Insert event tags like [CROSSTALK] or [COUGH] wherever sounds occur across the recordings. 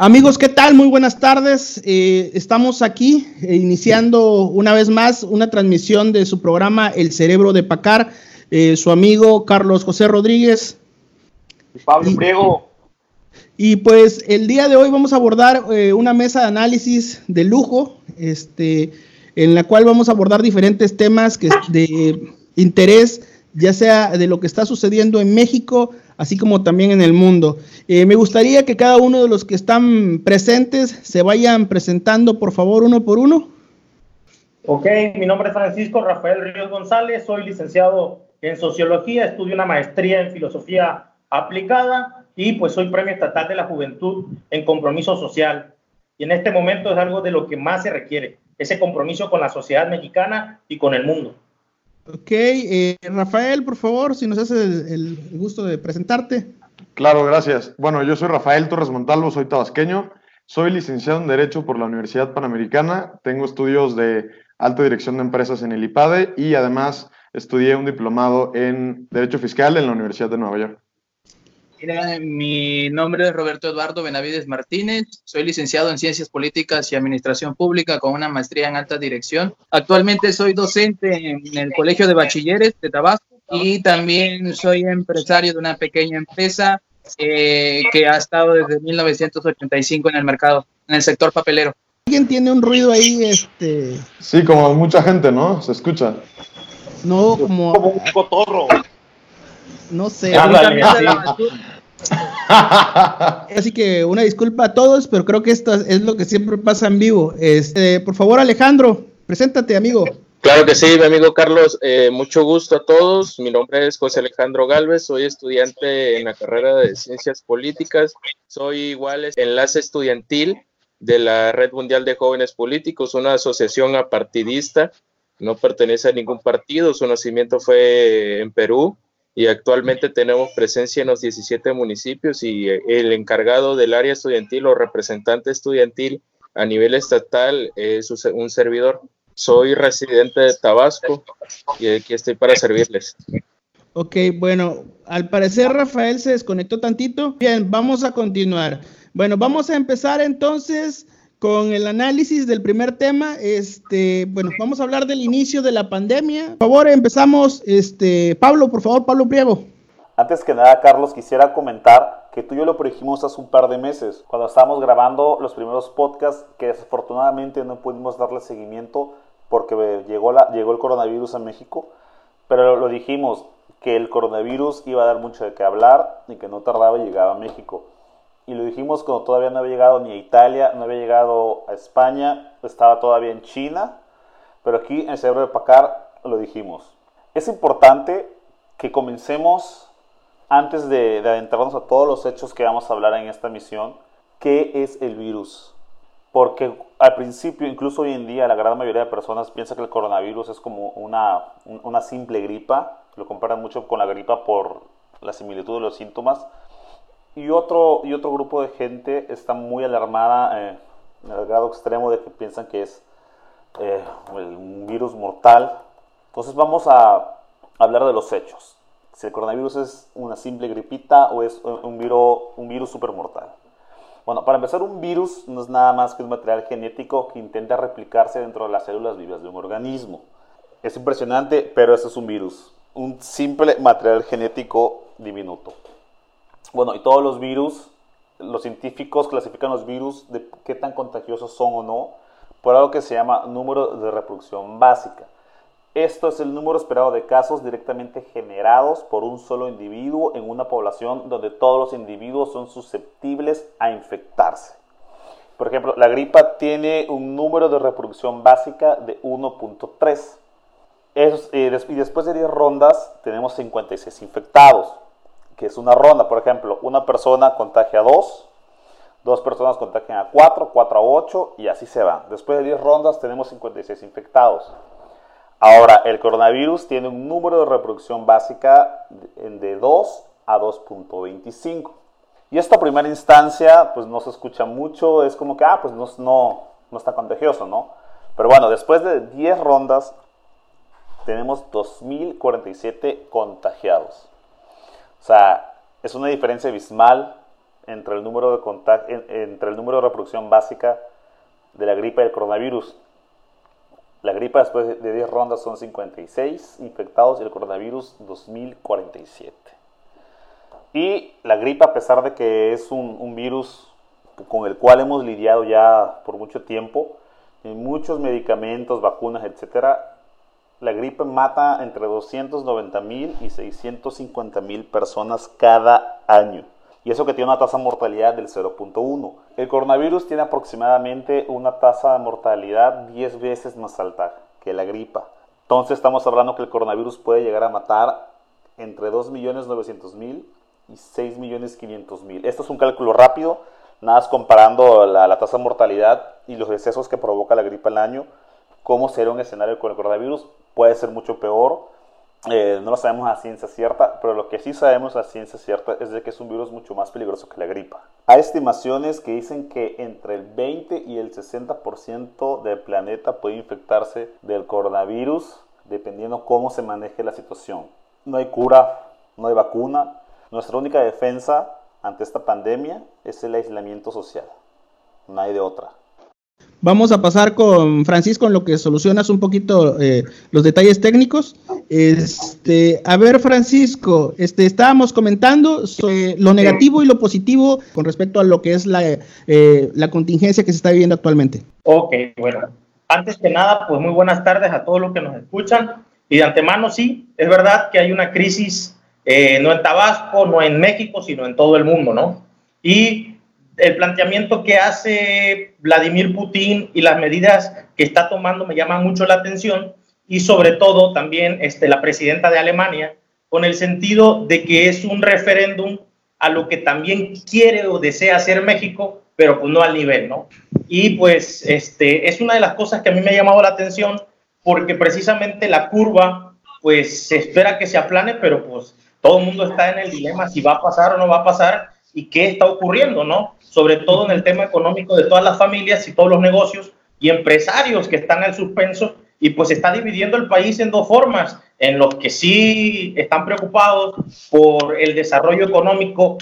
Amigos, ¿qué tal? Muy buenas tardes. Eh, estamos aquí eh, iniciando una vez más una transmisión de su programa El Cerebro de Pacar. Eh, su amigo Carlos José Rodríguez. Pablo Priego. Y pues el día de hoy vamos a abordar una mesa de análisis de lujo, este, en la cual vamos a abordar diferentes temas que, de interés, ya sea de lo que está sucediendo en México, así como también en el mundo. Eh, me gustaría que cada uno de los que están presentes se vayan presentando, por favor, uno por uno. Ok, mi nombre es Francisco Rafael Ríos González, soy licenciado en Sociología, estudio una maestría en Filosofía Aplicada y pues soy Premio Estatal de la Juventud en Compromiso Social. Y en este momento es algo de lo que más se requiere, ese compromiso con la sociedad mexicana y con el mundo. Ok, eh, Rafael, por favor, si nos hace el, gusto de presentarte. Claro, gracias. Bueno, yo soy Rafael Torres Montalvo, soy tabasqueño, soy licenciado en Derecho por la Universidad Panamericana, tengo estudios de alta dirección de empresas en el IPADE y además estudié un diplomado en Derecho Fiscal en la Universidad de Nueva York. Mira, mi nombre es Roberto Eduardo Benavides Martínez, soy licenciado en Ciencias Políticas y Administración Pública con una maestría en alta dirección. Actualmente soy docente en el Colegio de Bachilleres de Tabasco y también soy empresario de una pequeña empresa eh, que ha estado desde 1985 en el mercado, en el sector papelero. ¿Alguien tiene un ruido ahí? Este... Sí, como mucha gente, ¿no? Se escucha. No, como... Como un cotorro. No sé. Así que una disculpa a todos, pero creo que esto es lo que siempre pasa en vivo. Este, por favor, Alejandro, preséntate, amigo. Claro que sí, mi amigo Carlos, eh, mucho gusto a todos. Mi nombre es José Alejandro Galvez, soy estudiante en la carrera de Ciencias Políticas, soy igual enlace estudiantil de la Red Mundial de Jóvenes Políticos, una asociación apartidista, no pertenece a ningún partido, su nacimiento fue en Perú, y actualmente tenemos presencia en los 17 municipios y eh, el encargado del área estudiantil o representante estudiantil a nivel estatal es un servidor. Soy residente de Tabasco y aquí estoy para servirles. Ok, bueno, al parecer Rafael se desconectó tantito. Bien, vamos a continuar. Bueno, vamos a empezar entonces con el análisis del primer tema. Este, bueno, vamos a hablar del inicio de la pandemia. Por favor, empezamos. Este, Pablo, por favor, Pablo Priego. Antes que nada, Carlos, quisiera comentar que tú y yo lo predijimos hace un par de meses, cuando estábamos grabando los primeros podcasts, que desafortunadamente no pudimos darle seguimiento porque llegó, la, llegó el coronavirus a México, pero lo dijimos, que el coronavirus iba a dar mucho de qué hablar y que no tardaba y llegaba a México y lo dijimos cuando todavía no había llegado ni a Italia, no había llegado a España, estaba todavía en China, pero aquí en el cerebro de Pacar lo dijimos. Es importante que comencemos, antes de, adentrarnos a todos los hechos que vamos a hablar en esta misión, qué es el virus. Porque al principio, incluso hoy en día, la gran mayoría de personas piensa que el coronavirus es como una, una simple gripa, lo comparan mucho con la gripa por la similitud de los síntomas, y otro, y otro grupo de gente está muy alarmada eh, al grado extremo de que piensan que es eh, un virus mortal. Entonces vamos a hablar de los hechos. Si el coronavirus es una simple gripita o es un virus, un virus super mortal. Bueno, para empezar, un virus no es nada más que un material genético que intenta replicarse dentro de las células vivas de un organismo. Es impresionante, pero eso es un virus. Un simple material genético diminuto. Bueno, y todos los virus, los científicos clasifican los virus de qué tan contagiosos son o no por algo que se llama número de reproducción básica. Esto es el número esperado de casos directamente generados por un solo individuo en una población donde todos los individuos son susceptibles a infectarse. Por ejemplo, la gripa tiene un número de reproducción básica de 1.3. Eh, y después de 10 rondas tenemos 56 infectados que es una ronda. Por ejemplo, una persona contagia a dos, dos personas contagian a cuatro, cuatro a ocho y así se van. Después de 10 rondas tenemos 56 infectados. Ahora, el coronavirus tiene un número de reproducción básica de 2 a 2.25. Y esto a primera instancia, pues no se escucha mucho, es como que, ah, pues no, no, no está contagioso, ¿no? Pero bueno, después de 10 rondas, tenemos 2.047 contagiados. O sea, es una diferencia abismal entre el número de contacto, entre el número de reproducción básica de la gripa y el coronavirus. La gripa después de 10 rondas son 56 infectados y el coronavirus 2047. Y la gripa, a pesar de que es un, un virus con el cual hemos lidiado ya por mucho tiempo, en muchos medicamentos, vacunas, etcétera, la gripe mata entre 290 mil y 650 mil personas cada año. Y eso que tiene una tasa de mortalidad del 0.1. El coronavirus tiene aproximadamente una tasa de mortalidad 10 veces más alta que la gripa. Entonces estamos hablando que el coronavirus puede llegar a matar entre 2.900.000 y 6.500.000. Esto es un cálculo rápido, nada más comparando la, tasa de mortalidad y los decesos que provoca la gripe al año, cómo será un escenario con el coronavirus, puede ser mucho peor, eh, no lo sabemos a ciencia cierta, pero lo que sí sabemos a ciencia cierta es de que es un virus mucho más peligroso que la gripa. Hay estimaciones que dicen que entre el 20 y el 60% del planeta puede infectarse del coronavirus dependiendo cómo se maneje la situación. No hay cura, no hay vacuna. Nuestra única defensa ante esta pandemia es el aislamiento social. No hay de otra. Vamos a pasar con Francisco en lo que solucionas un poquito eh, los detalles técnicos. Este, a ver, Francisco, este, estábamos comentando sobre lo negativo y lo positivo con respecto a lo que es la, eh, la contingencia que se está viviendo actualmente. Ok, bueno. Antes que nada, pues muy buenas tardes a todos los que nos escuchan. Y de antemano, sí, es verdad que hay una crisis eh, no en Tabasco, no en México, sino en todo el mundo, ¿no? Y el planteamiento que hace Vladimir Putin y las medidas que está tomando me llaman mucho la atención y sobre todo también este, la presidenta de Alemania con el sentido de que es un referéndum a lo que también quiere o desea hacer México, pero pues no al nivel, ¿no? Y pues este, es una de las cosas que a mí me ha llamado la atención porque precisamente la curva pues se espera que se aplane, pero pues todo el mundo está en el dilema si va a pasar o no va a pasar y qué está ocurriendo, ¿no? Sobre todo en el tema económico de todas las familias y todos los negocios y empresarios que están al suspenso y pues está dividiendo el país en dos formas, en los que sí están preocupados por el desarrollo económico,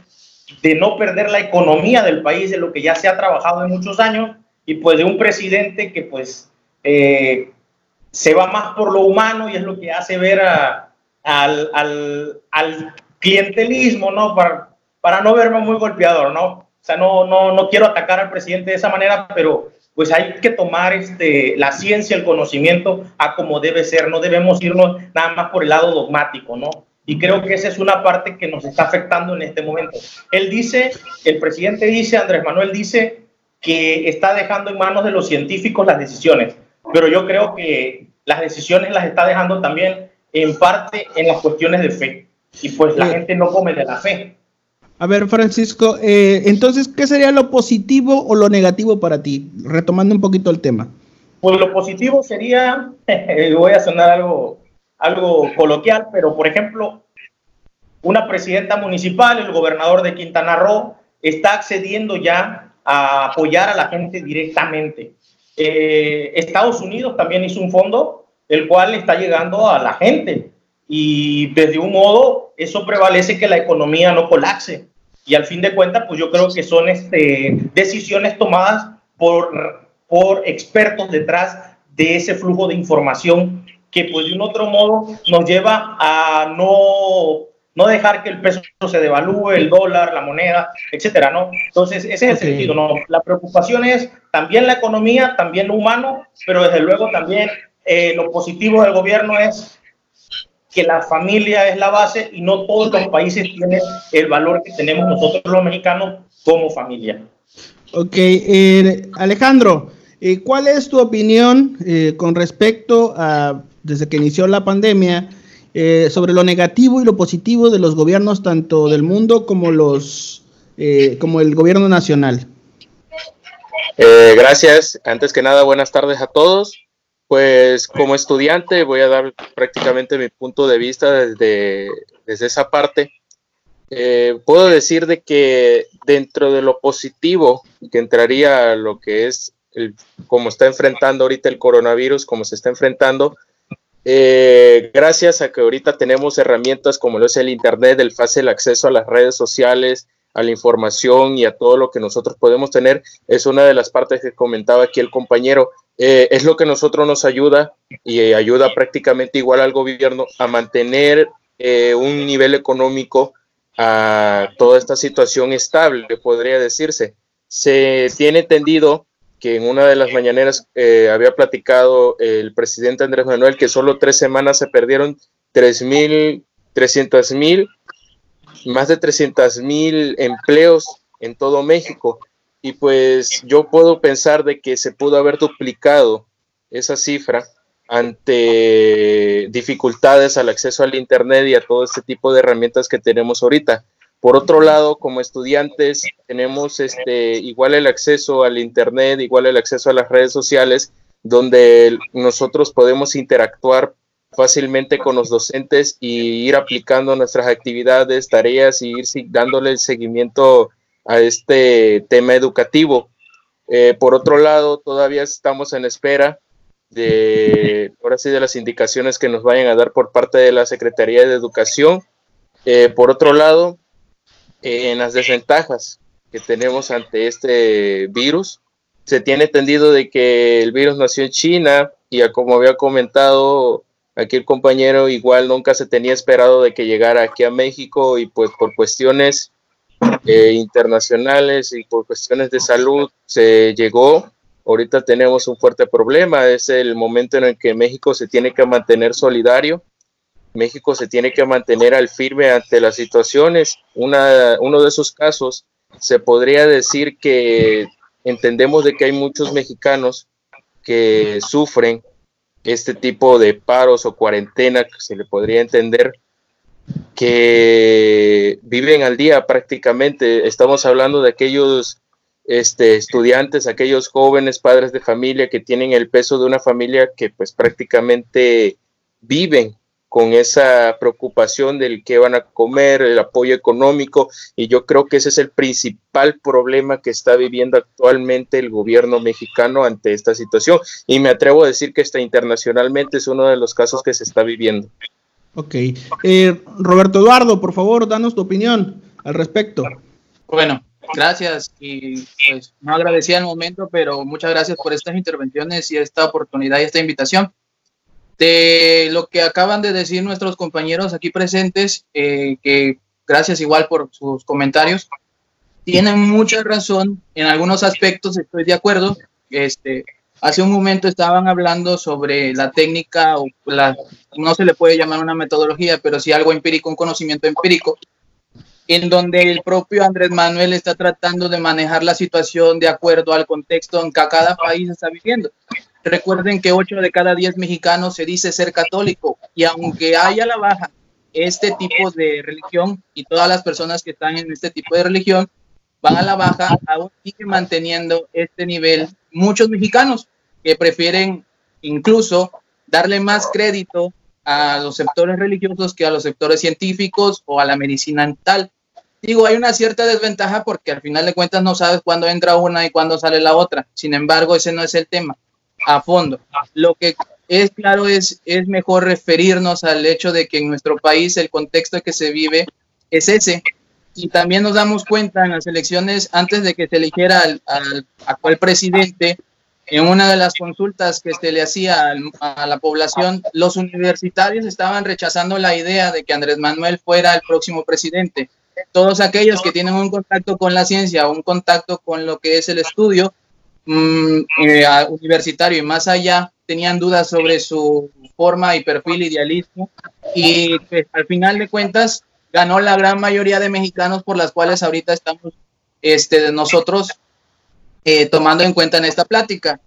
de no perder la economía del país, de lo que ya se ha trabajado en muchos años, y pues de un presidente que pues eh, se va más por lo humano y es lo que hace ver al, al, al, clientelismo, ¿no? Para, para no verme muy golpeador, ¿no? Sea, no, no, no quiero atacar al presidente de esa manera, pero pues hay que tomar este, la ciencia, el conocimiento a como debe ser, no debemos irnos nada más por el lado dogmático, ¿no? Y creo que esa es una parte que nos está afectando en este momento. Él dice, el presidente dice, Andrés Manuel dice que está dejando en manos de los científicos las decisiones, pero yo creo que las decisiones las está dejando también en parte en las cuestiones de fe. Y pues la gente no come de la fe. A ver, Francisco, eh, entonces, ¿qué sería lo positivo o lo negativo para ti? Retomando un poquito el tema. Pues lo positivo sería, [LAUGHS] voy a sonar algo, algo coloquial, pero por ejemplo, una presidenta municipal, el gobernador de Quintana Roo, está accediendo ya a apoyar a la gente directamente. Eh, Estados Unidos también hizo un fondo, el cual está llegando a la gente y desde un modo eso prevalece que la economía no colapse. Y al fin de cuentas, pues yo creo que son este, decisiones tomadas por, por expertos detrás de ese flujo de información que pues de un otro modo nos lleva a no, no dejar que el peso se devalúe, el dólar, la moneda, etcétera, ¿no? Entonces, ese es el sentido, ¿no? La preocupación es también la economía, también lo humano, pero desde luego también eh, lo positivo del gobierno es que la familia es la base y no todos los países tienen el valor que tenemos nosotros los mexicanos como familia. Ok, eh, Alejandro, eh, ¿cuál es tu opinión eh, con respecto a, desde que inició la pandemia, sobre lo negativo y lo positivo de los gobiernos tanto del mundo como los como el gobierno nacional? gracias. Antes que nada, buenas tardes a todos. Pues como estudiante voy a dar prácticamente mi punto de vista desde, desde esa parte. Eh, puedo decir de que dentro de lo positivo que entraría lo que es el, como está enfrentando ahorita el coronavirus, como se está enfrentando, eh, gracias a que ahorita tenemos herramientas como lo es el Internet, el fácil acceso a las redes sociales, a la información y a todo lo que nosotros podemos tener, es una de las partes que comentaba aquí el compañero. Eh, es lo que nosotros nos ayuda y ayuda prácticamente igual al gobierno a mantener eh, un nivel económico a toda esta situación estable, podría decirse. Se tiene entendido que en una de las mañaneras eh, había platicado el presidente Andrés Manuel que solo tres semanas se perdieron 3.300.000 mil, más de 300 mil empleos en todo México. Y pues yo puedo pensar de que se pudo haber duplicado esa cifra ante dificultades al acceso al Internet y a todo este tipo de herramientas que tenemos ahorita. Por otro lado, como estudiantes, tenemos este, igual el acceso al Internet, igual el acceso a las redes sociales, donde nosotros podemos interactuar fácilmente con los docentes y ir aplicando nuestras actividades, tareas y ir dándole el seguimiento a este tema educativo. Eh, por otro lado, todavía estamos en espera de, ahora sí, de las indicaciones que nos vayan a dar por parte de la Secretaría de Educación. Eh, por otro lado, en las desventajas que tenemos ante este virus, se tiene entendido de que el virus nació en China y como había comentado aquí el compañero, igual nunca se tenía esperado de que llegara aquí a México y pues por cuestiones eh, internacionales y por cuestiones de salud se llegó Ahorita tenemos un fuerte problema, es el momento en el que México se tiene que mantener solidario, México se tiene que mantener al firme ante las situaciones. Una, uno de esos casos se podría decir que entendemos de que hay muchos mexicanos que sufren este tipo de paros o cuarentena, que se le podría entender, que viven al día prácticamente. Estamos hablando de aquellos este, estudiantes, aquellos jóvenes padres de familia que tienen el peso de una familia que pues prácticamente viven con esa preocupación del qué van a comer, el apoyo económico, y yo creo que ese es el principal problema que está viviendo actualmente el gobierno mexicano ante esta situación. Y me atrevo a decir que está internacionalmente es uno de los casos que se está viviendo. Ok. Eh, Roberto Eduardo, por favor, danos tu opinión al respecto. Bueno, Gracias y pues no agradecía el momento, pero muchas gracias por estas intervenciones y esta oportunidad y esta invitación. De lo que acaban de decir nuestros compañeros aquí presentes, eh, que gracias igual por sus comentarios, tienen mucha razón en algunos aspectos, estoy de acuerdo. Este, hace un momento estaban hablando sobre la técnica o la, no se le puede llamar una metodología, pero sí algo empírico, un conocimiento empírico en donde el propio Andrés Manuel está tratando de manejar la situación de acuerdo al contexto en que cada país está viviendo. Recuerden que 8 de cada 10 mexicanos se dice ser católico y aunque haya la baja este tipo de religión y todas las personas que están en este tipo de religión van a la baja, aún manteniendo este nivel muchos mexicanos que prefieren incluso darle más crédito a los sectores religiosos que a los sectores científicos o a la medicina tal. Digo, hay una cierta desventaja porque al final de cuentas no sabes cuándo entra una y cuándo sale la otra. Sin embargo, ese no es el tema a fondo. Lo que es claro es, es mejor referirnos al hecho de que en nuestro país el contexto que se vive es ese. Y también nos damos cuenta en las elecciones, antes de que se eligiera al, al actual presidente, en una de las consultas que se le hacía a la población, los universitarios estaban rechazando la idea de que Andrés Manuel fuera el próximo presidente. Todos aquellos que tienen un contacto con la ciencia, un contacto con lo que es el estudio mm, eh, universitario y más allá, tenían dudas sobre su forma y perfil idealismo y pues, al final de cuentas ganó la gran mayoría de mexicanos por las cuales ahorita estamos este, nosotros eh, tomando en cuenta en esta plática.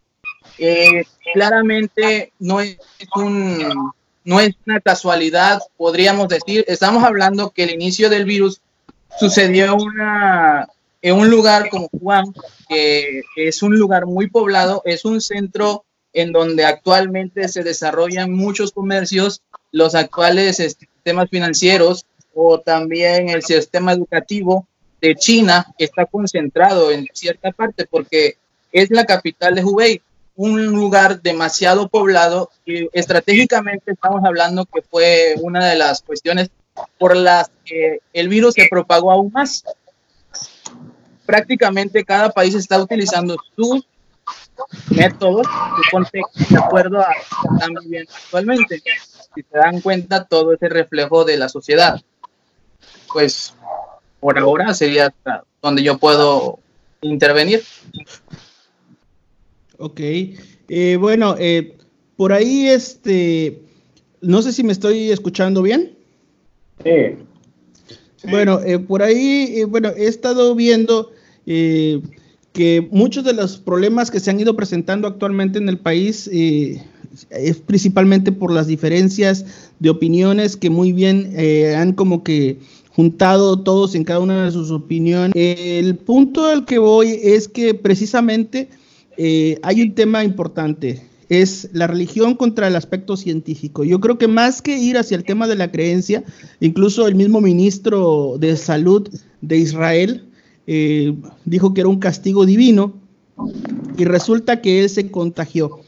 Eh, claramente no es un no es una casualidad, podríamos decir, estamos hablando que el inicio del virus sucedió una, en un lugar como Juan, que es un lugar muy poblado, es un centro en donde actualmente se desarrollan muchos comercios, los actuales sistemas financieros o también el sistema educativo de China está concentrado en cierta parte porque es la capital de Hubei, un lugar demasiado poblado y estratégicamente estamos hablando que fue una de las cuestiones por las que el virus se propagó aún más. prácticamente cada país está utilizando sus métodos, su contexto de acuerdo a lo que están viviendo actualmente. Si se dan cuenta, todo ese reflejo de la sociedad. Pues por ahora sería donde yo puedo intervenir. Ok, eh, bueno, eh, por ahí este, no sé si me estoy escuchando bien. Sí. Bueno, eh, por ahí, bueno, he estado viendo que muchos de los problemas que se han ido presentando actualmente en el país es principalmente por las diferencias de opiniones que muy bien han como que juntado todos en cada una de sus opiniones. El punto al que voy es que precisamente eh, hay un tema importante, es la religión contra el aspecto científico. Yo creo que más que ir hacia el tema de la creencia, incluso el mismo ministro de Salud de Israel eh, dijo que era un castigo divino y resulta que él se contagió.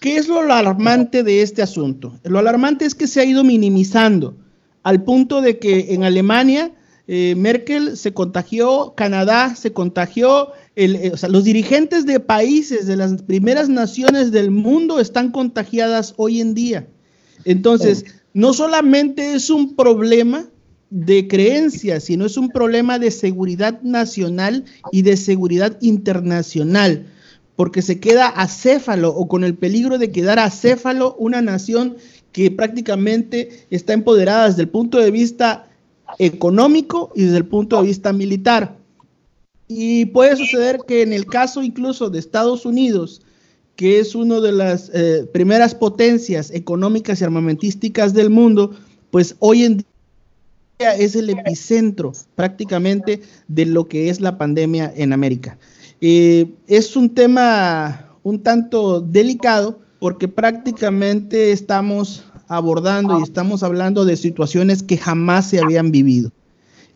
¿Qué es lo alarmante de este asunto? Lo alarmante es que se ha ido minimizando al punto de que en Alemania eh, Merkel se contagió, Canadá se contagió, eh, los dirigentes de países, de las primeras naciones del mundo están contagiadas hoy en día. Entonces, no solamente es un problema de creencias, sino es un problema de seguridad nacional y de seguridad internacional, porque se queda acéfalo o con el peligro de quedar acéfalo una nación que prácticamente está empoderada desde el punto de vista económico y desde el punto de vista militar. Y puede suceder que en el caso incluso de Estados Unidos, que es una de las eh, primeras potencias económicas y armamentísticas del mundo, pues hoy en día es el epicentro prácticamente de lo que es la pandemia en América. Eh, es un tema un tanto delicado porque prácticamente estamos abordando y estamos hablando de situaciones que jamás se habían vivido.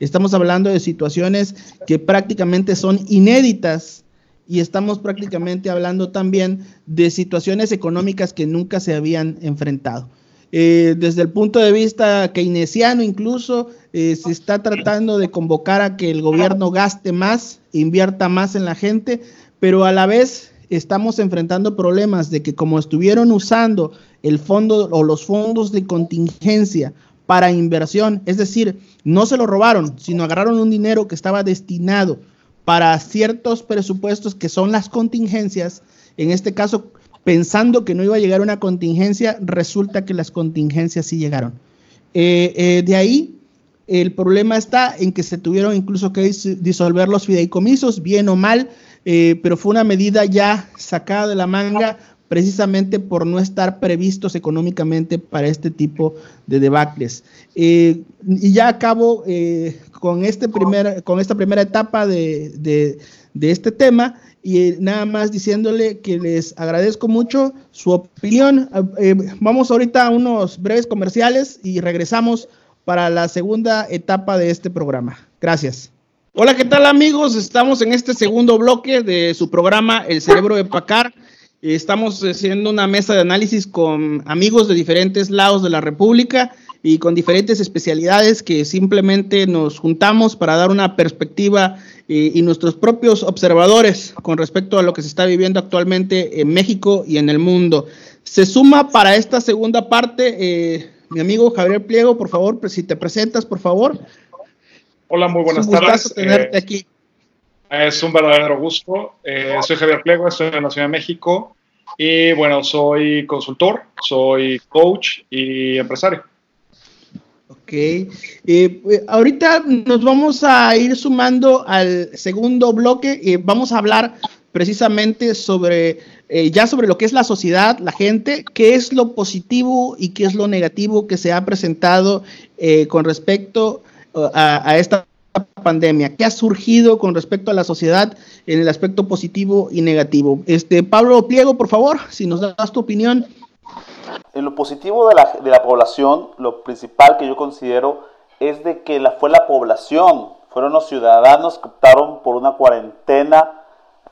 Estamos hablando de situaciones que prácticamente son inéditas y estamos prácticamente hablando también de situaciones económicas que nunca se habían enfrentado. Eh, desde el punto de vista keynesiano incluso eh, se está tratando de convocar a que el gobierno gaste más, invierta más en la gente, pero a la vez estamos enfrentando problemas de que como estuvieron usando el fondo o los fondos de contingencia para inversión, es decir, no se lo robaron, sino agarraron un dinero que estaba destinado para ciertos presupuestos que son las contingencias, en este caso pensando que no iba a llegar una contingencia, resulta que las contingencias sí llegaron. Eh, eh, de ahí el problema está en que se tuvieron incluso que disolver los fideicomisos, bien o mal, eh, pero fue una medida ya sacada de la manga precisamente por no estar previstos económicamente para este tipo de debacles. Eh, y ya acabo eh, con, este primer, con esta primera etapa de, este tema y nada más diciéndole que les agradezco mucho su opinión. vamos ahorita a unos breves comerciales y regresamos para la segunda etapa de este programa. Gracias. Hola, ¿qué tal amigos? Estamos en este segundo bloque de su programa El Cerebro de Pacar. Estamos haciendo una mesa de análisis con amigos de diferentes lados de la República y con diferentes especialidades que simplemente nos juntamos para dar una perspectiva eh, y nuestros propios observadores con respecto a lo que se está viviendo actualmente en México y en el mundo. Se suma para esta segunda parte eh, mi amigo Javier Pliego, por favor, si te presentas, por favor. Hola, muy buenas tardes. tenerte eh, aquí. Es un verdadero gusto. Eh, soy Javier Plego, estoy en la Ciudad de México y bueno, soy consultor, soy coach y empresario. Ok. Eh, ahorita nos vamos a ir sumando al segundo bloque y vamos a hablar precisamente sobre ya sobre lo que es la sociedad, la gente, qué es lo positivo y qué es lo negativo que se ha presentado con respecto a, esta pandemia? ¿Qué ha surgido con respecto a la sociedad en el aspecto positivo y negativo? Este, Pablo Pliego, por favor, si nos das tu opinión. En lo positivo de la, de la población, lo principal que yo considero es de que la, fue la población, fueron los ciudadanos que optaron por una cuarentena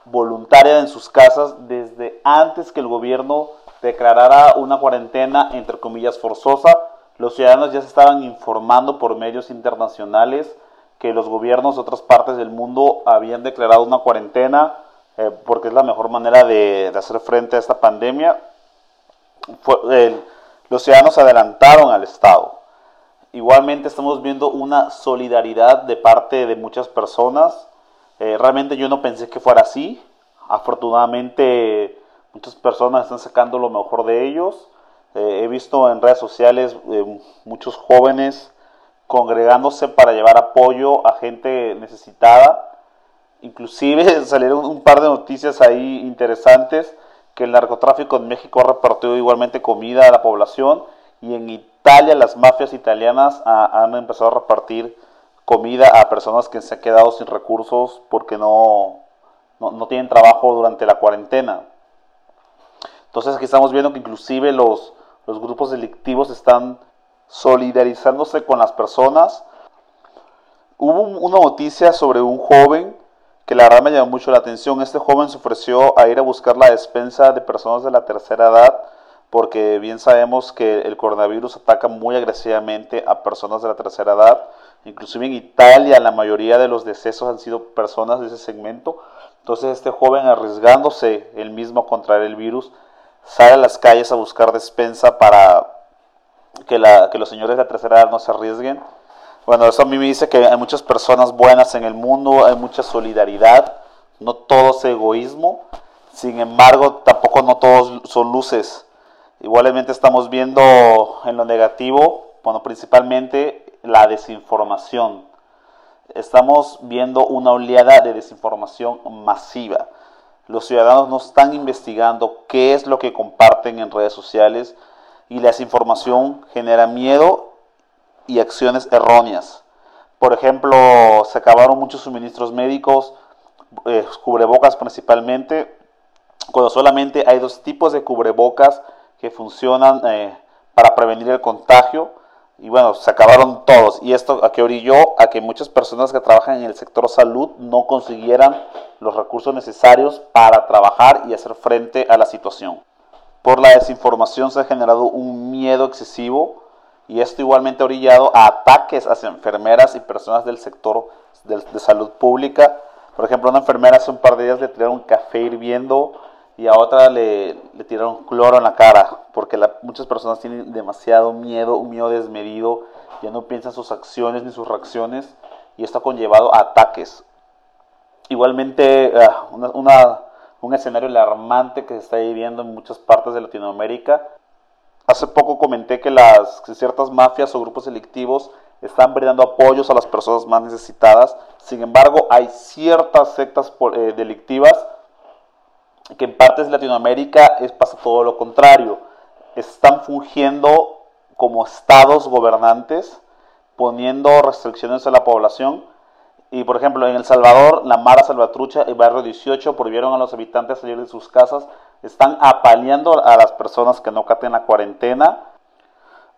voluntaria en sus casas desde antes que el gobierno declarara una cuarentena, entre comillas, forzosa, los ciudadanos ya se estaban informando por medios internacionales que los gobiernos de otras partes del mundo habían declarado una cuarentena eh, porque es la mejor manera de, hacer frente a esta pandemia. los ciudadanos adelantaron al Estado. Igualmente estamos viendo una solidaridad de parte de muchas personas. Eh, realmente yo no pensé que fuera así. Afortunadamente muchas personas están sacando lo mejor de ellos. Eh, he visto en redes sociales muchos jóvenes congregándose para llevar apoyo a gente necesitada Inclusive [LAUGHS] salieron un par de noticias ahí interesantes que el narcotráfico en México ha repartido igualmente comida a la población y en Italia las mafias italianas han empezado a repartir comida a personas que se han quedado sin recursos porque no, no, tienen trabajo durante la cuarentena. Entonces aquí estamos viendo que inclusive los, los grupos delictivos están solidarizándose con las personas. Hubo una noticia sobre un joven que la verdad llamó mucho la atención. Este joven se ofreció a ir a buscar la despensa de personas de la tercera edad, porque bien sabemos que el coronavirus ataca muy agresivamente a personas de la tercera edad. Inclusive en Italia la mayoría de los decesos han sido personas de ese segmento. Entonces este joven arriesgándose él mismo contra el virus, sale a las calles a buscar despensa para que, la, que los señores de la tercera edad no se arriesguen bueno, eso a mí me dice que hay muchas personas buenas en el mundo, hay mucha solidaridad, no todo es egoísmo, sin embargo, tampoco no todos son luces. Igualmente estamos viendo en lo negativo, bueno, principalmente la desinformación. Estamos viendo una oleada de desinformación masiva. Los ciudadanos no están investigando qué es lo que comparten en redes sociales y la desinformación genera miedo y acciones erróneas. Por ejemplo, se acabaron muchos suministros médicos, eh, cubrebocas principalmente, cuando solamente hay dos tipos de cubrebocas que funcionan eh, para prevenir el contagio. Y bueno, se acabaron todos. Y esto a que orilló a que muchas personas que trabajan en el sector salud no consiguieran los recursos necesarios para trabajar y hacer frente a la situación. Por la desinformación se ha generado un miedo excesivo y esto igualmente ha orillado a ataques hacia enfermeras y personas del sector de, salud pública. Por ejemplo, una enfermera hace un par de días le tiraron café hirviendo y a otra le, tiraron cloro en la cara, porque muchas personas tienen demasiado miedo, un miedo desmedido, ya no piensan sus acciones ni sus reacciones, y esto ha conllevado a ataques. Igualmente, ah, un escenario alarmante que se está viviendo en muchas partes de Latinoamérica Hace poco comenté que las ciertas mafias o grupos delictivos están brindando apoyos a las personas más necesitadas. Sin embargo, hay ciertas sectas eh, delictivas que en partes de Latinoamérica es, pasa todo lo contrario. Están fungiendo como estados gobernantes, poniendo restricciones a la población. Y por ejemplo, en El Salvador, la Mara Salvatrucha y Barrio 18 prohibieron a los habitantes salir de sus casas están apaleando a las personas que no caten la cuarentena.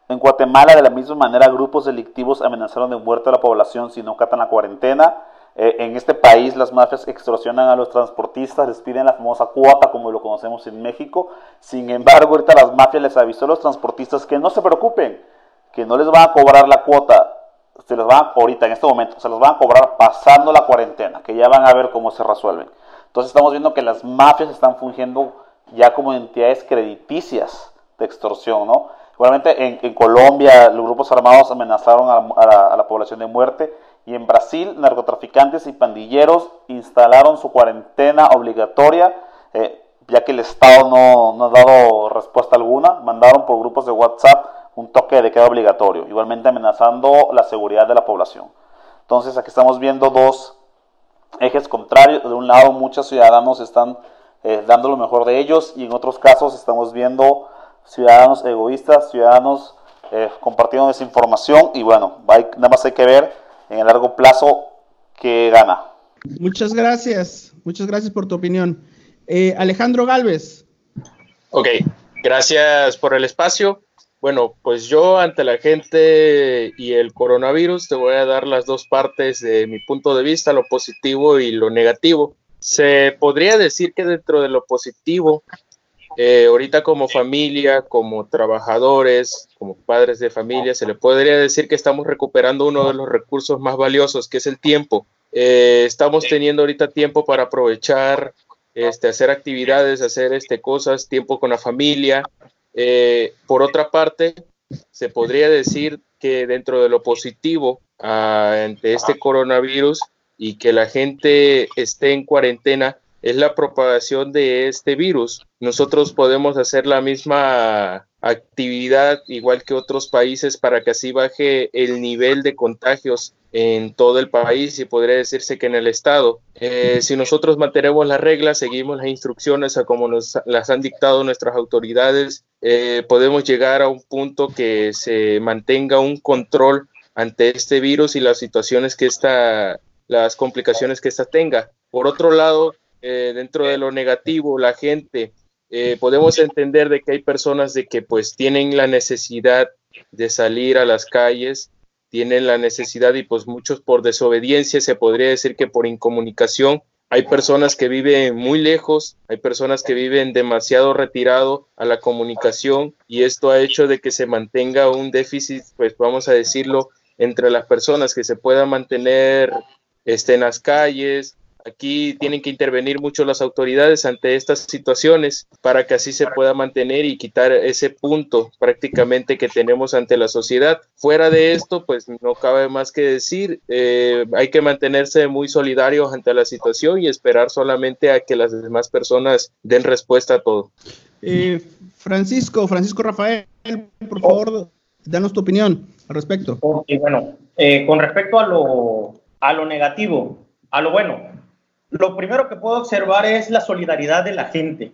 En Guatemala, de la misma manera, grupos delictivos amenazaron de muerte a la población si no catan la cuarentena. Eh, en este país, las mafias extorsionan a los transportistas, les piden la famosa cuota, como lo conocemos en México. Sin embargo, ahorita las mafias les avisó a los transportistas que no se preocupen, que no les van a cobrar la cuota, se los van ahorita, en este momento, se los van a cobrar pasando la cuarentena, que ya van a ver cómo se resuelven. Entonces estamos viendo que las mafias están fungiendo ya como entidades crediticias de extorsión, ¿no? Igualmente en, en Colombia los grupos armados amenazaron a la, población de muerte y en Brasil narcotraficantes y pandilleros instalaron su cuarentena obligatoria, eh, ya que el Estado no, no, ha dado respuesta alguna, mandaron por grupos de WhatsApp un toque de queda obligatorio, igualmente amenazando la seguridad de la población. Entonces aquí estamos viendo dos ejes contrarios. De un lado, muchos ciudadanos están eh, dando lo mejor de ellos y en otros casos estamos viendo ciudadanos egoístas, ciudadanos eh, compartiendo desinformación y bueno, nada más hay que ver en el largo plazo qué gana. Muchas gracias, muchas gracias por tu opinión. Eh, Alejandro Galvez. Ok, gracias por el espacio. Bueno, pues yo ante la gente y el coronavirus te voy a dar las dos partes de mi punto de vista, lo positivo y lo negativo. Se podría decir que dentro de lo positivo, eh, ahorita como familia, como trabajadores, como padres de familia, se le podría decir que estamos recuperando uno de los recursos más valiosos, que es el tiempo. Eh, estamos teniendo ahorita tiempo para aprovechar, este, hacer actividades, hacer este, cosas, tiempo con la familia. Eh, por otra parte, se podría decir que dentro de lo positivo ah, ante este coronavirus y que la gente esté en cuarentena, es la propagación de este virus. Nosotros podemos hacer la misma actividad igual que otros países para que así baje el nivel de contagios en todo el país y podría decirse que en el estado. Eh, si nosotros mantenemos las reglas, seguimos las instrucciones a como nos las han dictado nuestras autoridades, eh, podemos llegar a un punto que se mantenga un control ante este virus y las situaciones que esta, las complicaciones que esta tenga. Por otro lado, eh, dentro de lo negativo, la gente, eh, podemos entender de que hay personas de que pues tienen la necesidad de salir a las calles, tienen la necesidad y pues muchos por desobediencia, se podría decir que por incomunicación, hay personas que viven muy lejos, hay personas que viven demasiado retirado a la comunicación y esto ha hecho de que se mantenga un déficit, pues vamos a decirlo, entre las personas que se puedan mantener este, en las calles, Aquí tienen que intervenir mucho las autoridades ante estas situaciones para que así se pueda mantener y quitar ese punto prácticamente que tenemos ante la sociedad. Fuera de esto, pues no cabe más que decir, eh, hay que mantenerse muy solidarios ante la situación y esperar solamente a que las demás personas den respuesta a todo. Eh, Francisco, Francisco Rafael, por favor, danos tu opinión al respecto. y bueno, eh, con respecto a lo, a lo negativo, a lo bueno, lo primero que puedo observar es la solidaridad de la gente.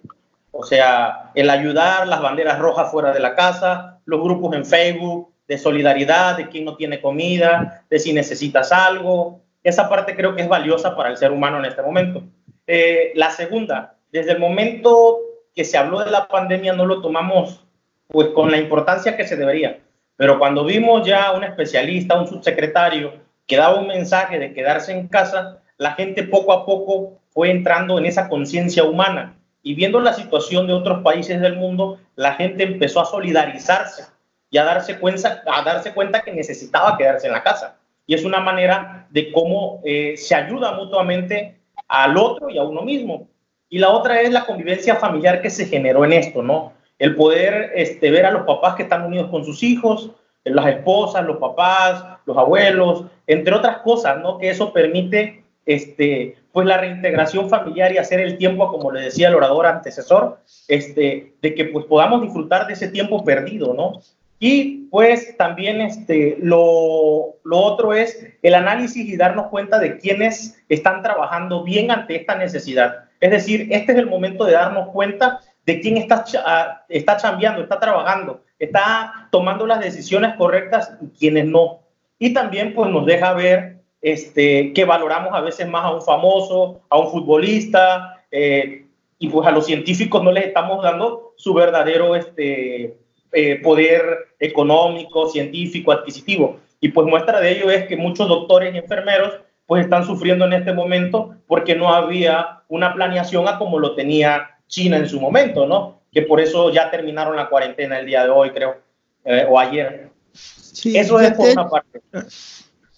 O sea, el ayudar, las banderas rojas fuera de la casa, los grupos en Facebook de solidaridad, de quien no tiene comida, de si necesitas algo. Esa parte creo que es valiosa para el ser humano en este momento. Eh, la segunda, desde el momento que se habló de la pandemia no lo tomamos pues con la importancia que se debería. Pero cuando vimos ya un especialista, un subsecretario que daba un mensaje de quedarse en casa, la gente poco a poco fue entrando en esa conciencia humana y viendo la situación de otros países del mundo, la gente empezó a solidarizarse y a darse cuenta, a darse cuenta que necesitaba quedarse en la casa. Y es una manera de cómo eh, se ayuda mutuamente al otro y a uno mismo. Y la otra es la convivencia familiar que se generó en esto, ¿no? El poder este, ver a los papás que están unidos con sus hijos, las esposas, los papás, los abuelos, entre otras cosas, ¿no? Que eso permite este, pues la reintegración familiar y hacer el tiempo, como le decía el orador antecesor, este, de que pues podamos disfrutar de ese tiempo perdido, ¿no? Y pues también este, lo, otro es el análisis y darnos cuenta de quiénes están trabajando bien ante esta necesidad. Es decir, este es el momento de darnos cuenta de quién está, ah, está chambeando, está trabajando, está tomando las decisiones correctas y quiénes no. Y también pues nos deja ver este, que valoramos a veces más a un famoso, a un futbolista, eh, y pues a los científicos no les estamos dando su verdadero este, eh, poder económico, científico, adquisitivo. Y pues muestra de ello es que muchos doctores y enfermeros pues están sufriendo en este momento porque no había una planeación a como lo tenía China en su momento, ¿no? Que por eso ya terminaron la cuarentena el día de hoy, creo, eh, o ayer. eso es por una parte.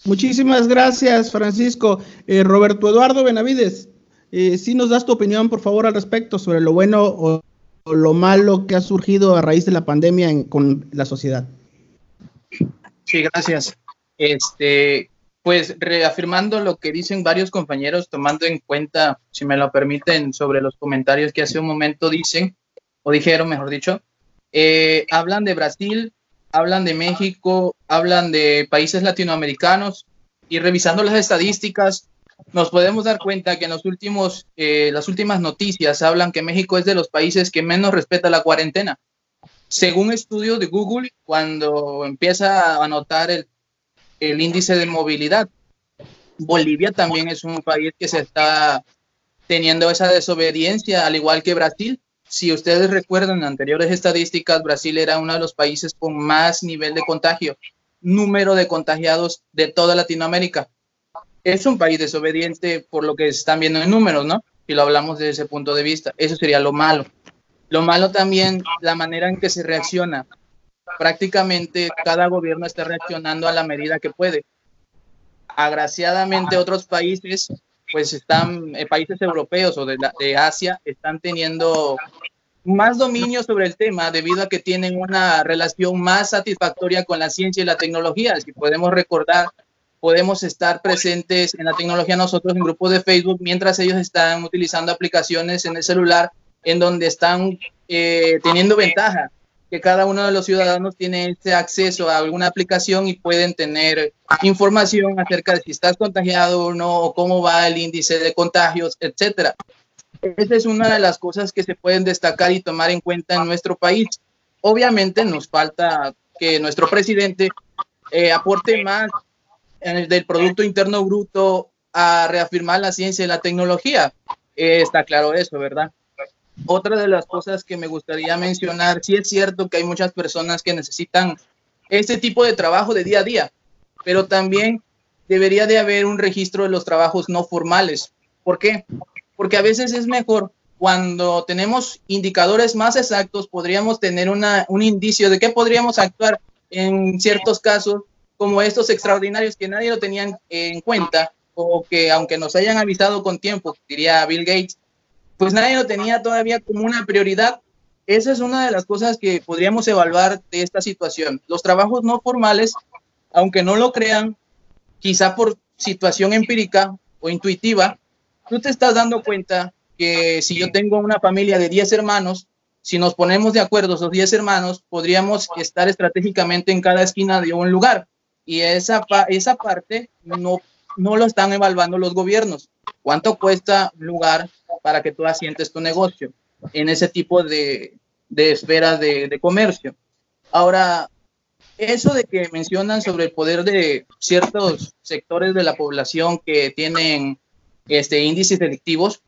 Muchísimas gracias, Francisco. Eh, Roberto Eduardo Benavides, eh, si nos das tu opinión, por favor, al respecto sobre lo bueno o, lo malo que ha surgido a raíz de la pandemia con la sociedad. Sí, gracias. Este, pues reafirmando lo que dicen varios compañeros, tomando en cuenta, si me lo permiten, sobre los comentarios que hace un momento dicen, o dijeron, mejor dicho, eh, hablan de Brasil, hablan de México, hablan de países latinoamericanos y revisando las estadísticas nos podemos dar cuenta que los últimos, eh, las últimas noticias hablan que México es de los países que menos respeta la cuarentena. Según estudios de Google, cuando empieza a notar el, el índice de movilidad, Bolivia también es un país que se está teniendo esa desobediencia, al igual que Brasil si ustedes recuerdan anteriores estadísticas, Brasil era uno de los países con más nivel de contagio, número de contagiados de toda Latinoamérica. Es un país desobediente por lo que están viendo en números, ¿no? Si lo hablamos desde ese punto de vista, eso sería lo malo. Lo malo también, la manera en que se reacciona. Prácticamente cada gobierno está reaccionando a la medida que puede. Agraciadamente otros países, pues están, eh, países europeos o de, de Asia, están teniendo más dominio sobre el tema debido a que tienen una relación más satisfactoria con la ciencia y la tecnología. Si podemos recordar, podemos estar presentes en la tecnología nosotros en grupos de Facebook mientras ellos están utilizando aplicaciones en el celular en donde están eh, teniendo ventaja, que cada uno de los ciudadanos tiene este acceso a alguna aplicación y pueden tener información acerca de si estás contagiado o no, o cómo va el índice de contagios, etcétera. Esa es una de las cosas que se pueden destacar y tomar en cuenta en nuestro país. Obviamente nos falta que nuestro presidente eh, aporte más el del Producto Interno Bruto a reafirmar la ciencia y la tecnología. Eh, está claro eso, ¿verdad? Otra de las cosas que me gustaría mencionar, sí es cierto que hay muchas personas que necesitan este tipo de trabajo de día a día, pero también debería de haber un registro de los trabajos no formales. ¿Por qué? Porque a veces es mejor cuando tenemos indicadores más exactos, podríamos tener una, un indicio de qué podríamos actuar en ciertos casos como estos extraordinarios que nadie lo tenía en cuenta o que aunque nos hayan avisado con tiempo, diría Bill Gates, pues nadie lo tenía todavía como una prioridad. Esa es una de las cosas que podríamos evaluar de esta situación. Los trabajos no formales, aunque no lo crean, quizá por situación empírica o intuitiva, tú te estás dando cuenta que si yo tengo una familia de 10 hermanos, si nos ponemos de acuerdo esos 10 hermanos, podríamos estar estratégicamente en cada esquina de un lugar. Y esa, esa parte no, no lo están evaluando los gobiernos. ¿Cuánto cuesta un lugar para que tú asientes tu negocio en ese tipo de, de esferas de, de, comercio. Ahora, eso de que mencionan sobre el poder de ciertos sectores de la población que tienen este, índices delictivos,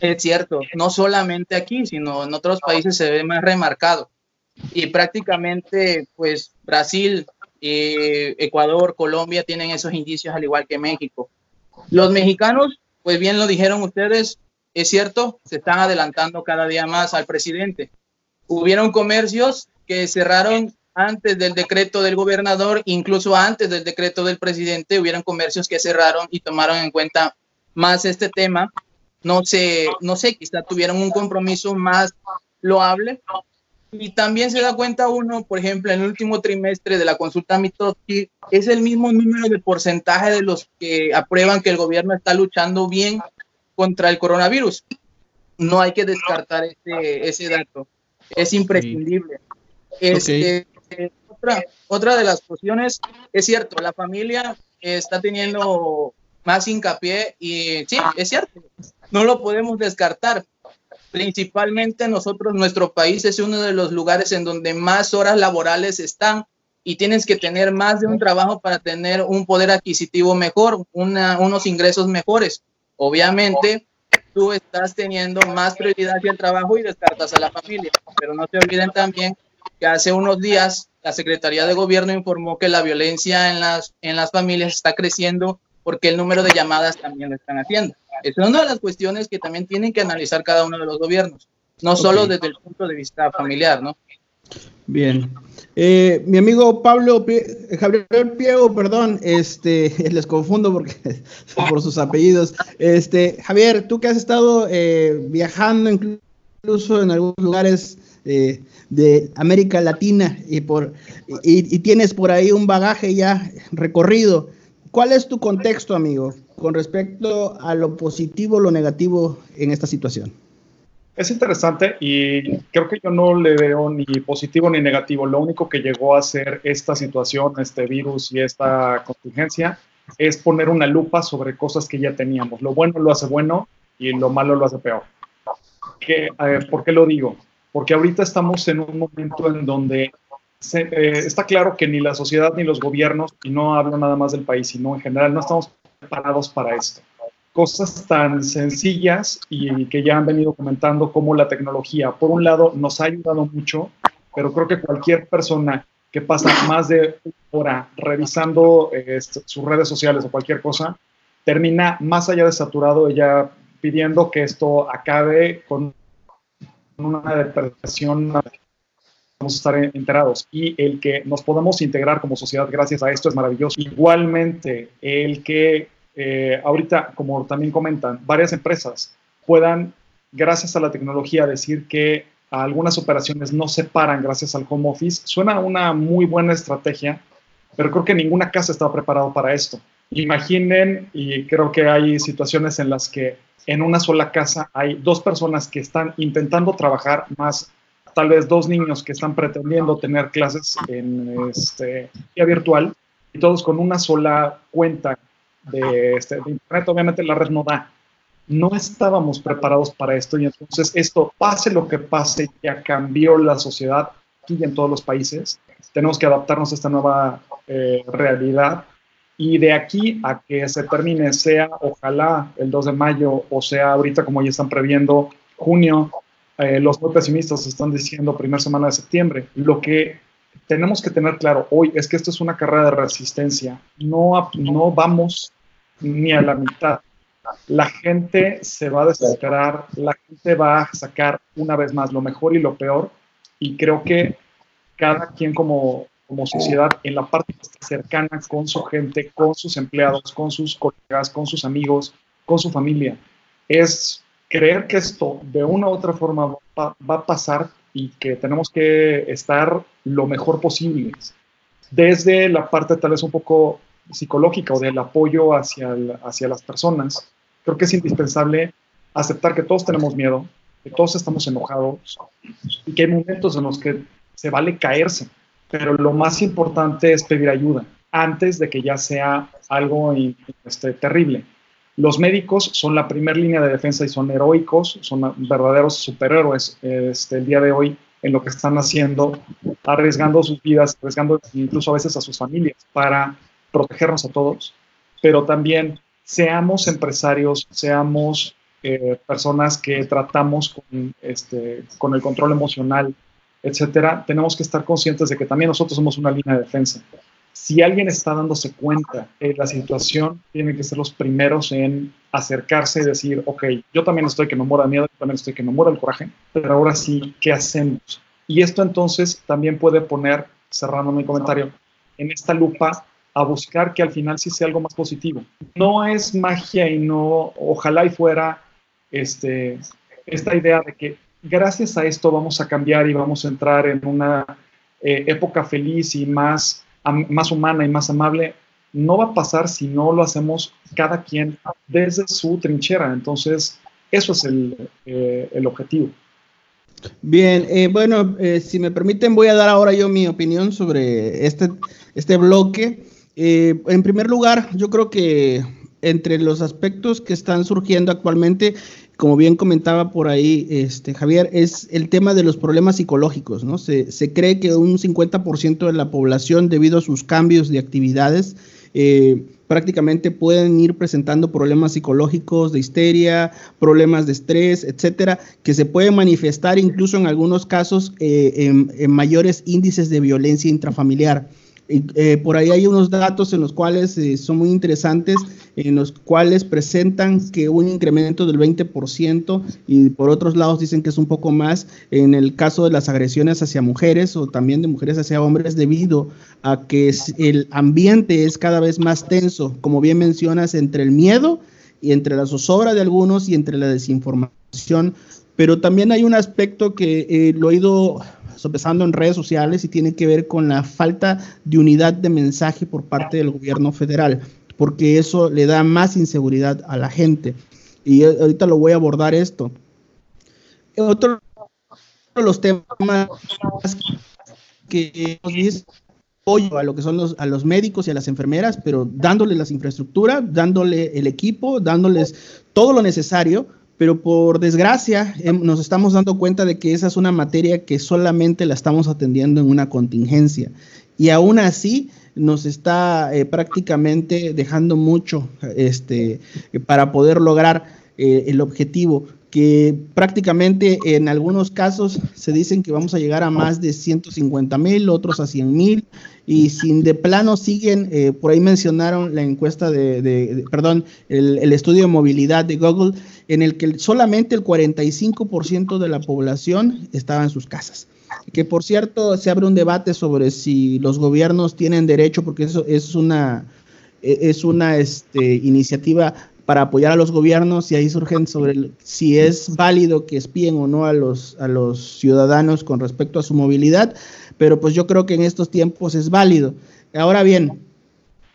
es cierto, no solamente aquí, sino en otros países se ve más remarcado. Y prácticamente, pues Brasil, eh, Ecuador, Colombia tienen esos indicios al igual que México. Los mexicanos, pues bien lo dijeron ustedes, es cierto, se están adelantando cada día más al presidente. Hubieron comercios que cerraron antes del decreto del gobernador, incluso antes del decreto del presidente, hubieron comercios que cerraron y tomaron en cuenta más este tema. No sé, no sé, quizá tuvieron un compromiso más loable. Y también se da cuenta uno, por ejemplo, en el último trimestre de la consulta Mitofsky, es el mismo número de porcentaje de los que aprueban que el gobierno está luchando bien contra el coronavirus. No hay que descartar ese, ese dato. Es imprescindible. Este, otra, otra de las cuestiones, es cierto, la familia está teniendo más hincapié y sí, es cierto, no lo podemos descartar. Principalmente nosotros, nuestro país es uno de los lugares en donde más horas laborales están y tienes que tener más de un trabajo para tener un poder adquisitivo mejor, una, unos ingresos mejores. Obviamente, tú estás teniendo más prioridad hacia el trabajo y descartas a la familia, pero no se olviden también que hace unos días la Secretaría de Gobierno informó que la violencia en las, en las familias está creciendo porque el número de llamadas también lo están haciendo. Es una de las cuestiones que también tienen que analizar cada uno de los gobiernos, no solo desde el punto de vista familiar, ¿no? Bien. Eh, mi amigo Pablo Javier Piego, perdón, este, [LAUGHS] les confundo porque [LAUGHS] por sus apellidos. Este, Javier, tú que has estado eh, viajando incluso en algunos lugares eh, de América Latina y por y, tienes por ahí un bagaje ya recorrido. ¿Cuál es tu contexto, amigo, con respecto a lo positivo lo negativo en esta situación? Es interesante y creo que yo no le veo ni positivo ni negativo. Lo único que llegó a hacer esta situación, este virus y esta contingencia, es poner una lupa sobre cosas que ya teníamos. Lo bueno lo hace bueno y lo malo lo hace peor. ¿Qué, ¿Por qué lo digo? Porque ahorita estamos en un momento en donde eh, está claro que ni la sociedad ni los gobiernos, y no hablo nada más del país, sino en general, no estamos preparados para esto cosas tan sencillas y que ya han venido comentando como la tecnología. Por un lado, nos ha ayudado mucho, pero creo que cualquier persona que pasa más de una hora revisando este, sus redes sociales o cualquier cosa, termina más allá de saturado, ella pidiendo que esto acabe con una depresión vamos estar enterados y el que nos podamos integrar como sociedad gracias a esto es maravilloso. Igualmente, el que eh, ahorita, como también comentan, varias empresas puedan, gracias a la tecnología, decir que algunas operaciones no se paran gracias al home office, suena una muy buena estrategia, pero creo que ninguna casa está preparada para esto. Imaginen, y creo que hay situaciones en las que en una sola casa hay dos personas que están intentando trabajar, más tal vez dos niños que están pretendiendo tener clases en este, vía virtual, y todos con una sola cuenta de, este, de Internet. Obviamente la red no da. No estábamos preparados para esto y entonces esto, pase lo que pase, ya cambió la sociedad aquí y en todos los países. Tenemos que adaptarnos a esta nueva eh, realidad y de aquí a que se termine, sea ojalá el 2 de mayo o sea ahorita como ya están previendo junio, eh, los muy pesimistas están diciendo primera semana de septiembre. Lo que tenemos que tener claro hoy es que esto es una carrera de resistencia. No, no vamos ni a la mitad. La gente se va a desesperar, la gente va a sacar una vez más lo mejor y lo peor. Y creo que cada quien como como sociedad en la parte cercana con su gente, con sus empleados, con sus colegas, con sus amigos, con su familia. Es creer que esto de una u otra forma va, a pasar y que tenemos que estar lo mejor posible. Desde la parte tal vez un poco psicológica o del apoyo hacia, hacia las personas, creo que es indispensable aceptar que todos tenemos miedo, que todos estamos enojados y que hay momentos en los que se vale caerse pero lo más importante es pedir ayuda antes de que ya sea algo este, terrible. Los médicos son la primera línea de defensa y son heroicos, son verdaderos superhéroes este, el día de hoy en lo que están haciendo, arriesgando sus vidas, arriesgando incluso a veces a sus familias para protegernos a todos, pero también seamos empresarios, seamos eh, personas que tratamos con, este, con el control emocional etcétera, tenemos que estar conscientes de que también nosotros somos una línea de defensa. Si alguien está dándose cuenta de la situación, tienen que ser los primeros en acercarse y decir, ok, yo también estoy que me muera miedo, yo también estoy que me muera el coraje, pero ahora sí, ¿qué hacemos? Y esto entonces también puede poner, cerrando mi comentario, en esta lupa a buscar que al final sí sea algo más positivo. No es magia y no, ojalá y fuera este, esta idea de que gracias a esto vamos a cambiar y vamos a entrar en una eh, época feliz y más, más humana y más amable, no va a pasar si no lo hacemos cada quien desde su trinchera. Entonces, eso es el, eh, el objetivo. Bien, eh, bueno, si me permiten, voy a dar ahora yo mi opinión sobre este, este bloque. en primer lugar, yo creo que entre los aspectos que están surgiendo actualmente, como bien comentaba por ahí este, Javier, es el tema de los problemas psicológicos, ¿no? Se, cree que un 50% de la población, debido a sus cambios de actividades, eh, prácticamente pueden ir presentando problemas psicológicos, de histeria, problemas de estrés, etcétera, que se pueden manifestar incluso en algunos casos eh, en mayores índices de violencia intrafamiliar. Eh, por ahí hay unos datos en los cuales eh, son muy interesantes, en los cuales presentan que un incremento del 20% y por otros lados dicen que es un poco más en el caso de las agresiones hacia mujeres o también de mujeres hacia hombres debido a que el ambiente es cada vez más tenso, como bien mencionas, entre el miedo y entre la zozobra de algunos y entre la desinformación. Pero también hay un aspecto que eh, lo he ido sopesando en redes sociales y tiene que ver con la falta de unidad de mensaje por parte del gobierno federal, porque eso le da más inseguridad a la gente. Y ahorita lo voy a abordar esto. Otro de los temas que hemos visto a lo que son los, a los médicos y a las enfermeras, pero dándole las infraestructura, dándole el equipo, dándoles todo lo necesario pero por desgracia em, nos estamos dando cuenta de que esa es una materia que solamente la estamos atendiendo en una contingencia. Y aún así nos está eh, prácticamente dejando mucho este, para poder lograr eh, el objetivo. Que prácticamente en algunos casos se dicen que vamos a llegar a más de 150 mil, otros a 100 mil, y sin de plano siguen, eh, por ahí mencionaron la encuesta de, perdón, el, estudio de movilidad de Google, en el que solamente el 45% de la población estaba en sus casas. Que por cierto, se abre un debate sobre si los gobiernos tienen derecho, porque eso es una, es una este, iniciativa para apoyar a los gobiernos y ahí surgen sobre si es válido que espíen o no a los, a los ciudadanos con respecto a su movilidad, pero pues yo creo que en estos tiempos es válido. Ahora bien,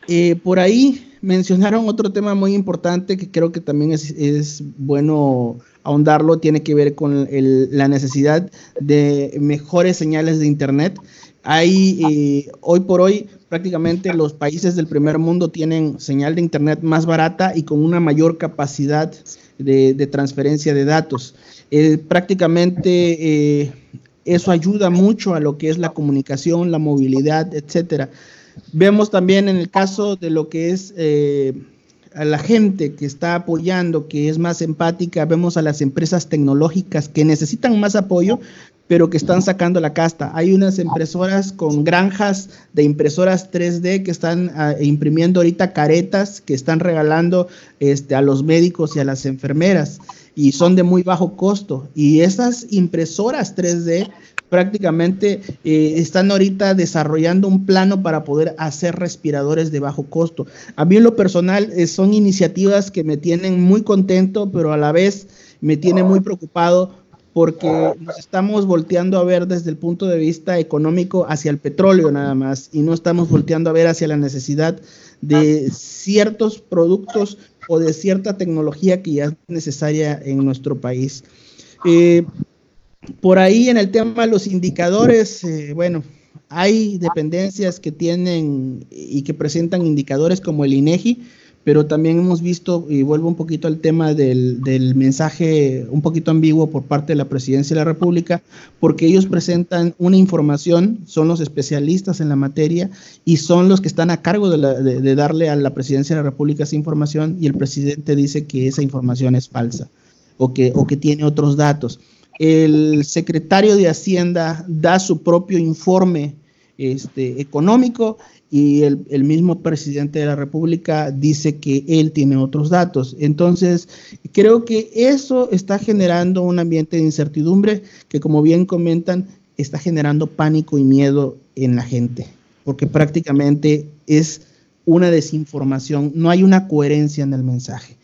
eh, por ahí mencionaron otro tema muy importante que creo que también es, bueno ahondarlo, tiene que ver con la necesidad de mejores señales de Internet. Hay eh, hoy por hoy prácticamente los países del primer mundo tienen señal de Internet más barata y con una mayor capacidad de, transferencia de datos. Eh, prácticamente eh, eso ayuda mucho a lo que es la comunicación, la movilidad, etcétera. Vemos también en el caso de lo que es a la gente que está apoyando, que es más empática, vemos a las empresas tecnológicas que necesitan más apoyo, pero que están sacando la casta. Hay unas impresoras con granjas de impresoras 3D que están ah, imprimiendo ahorita caretas que están regalando este, a los médicos y a las enfermeras y son de muy bajo costo. Y esas impresoras 3D prácticamente eh, están ahorita desarrollando un plano para poder hacer respiradores de bajo costo. A mí en lo personal eh, son iniciativas que me tienen muy contento, pero a la vez me tiene muy preocupado porque nos estamos volteando a ver desde el punto de vista económico hacia el petróleo nada más y no estamos volteando a ver hacia la necesidad de ciertos productos o de cierta tecnología que ya es necesaria en nuestro país. Eh, por ahí en el tema de los indicadores, eh, bueno, hay dependencias que tienen y que presentan indicadores como el INEGI, pero también hemos visto, y vuelvo un poquito al tema del, mensaje un poquito ambiguo por parte de la Presidencia de la República, porque ellos presentan una información, son los especialistas en la materia y son los que están a cargo de, darle a la Presidencia de la República esa información y el presidente dice que esa información es falsa o que, o que tiene otros datos. El secretario de Hacienda da su propio informe este, económico y el, mismo presidente de la República dice que él tiene otros datos. Entonces, creo que eso está generando un ambiente de incertidumbre que, como bien comentan, está generando pánico y miedo en la gente, porque prácticamente es una desinformación, no hay una coherencia en el mensaje.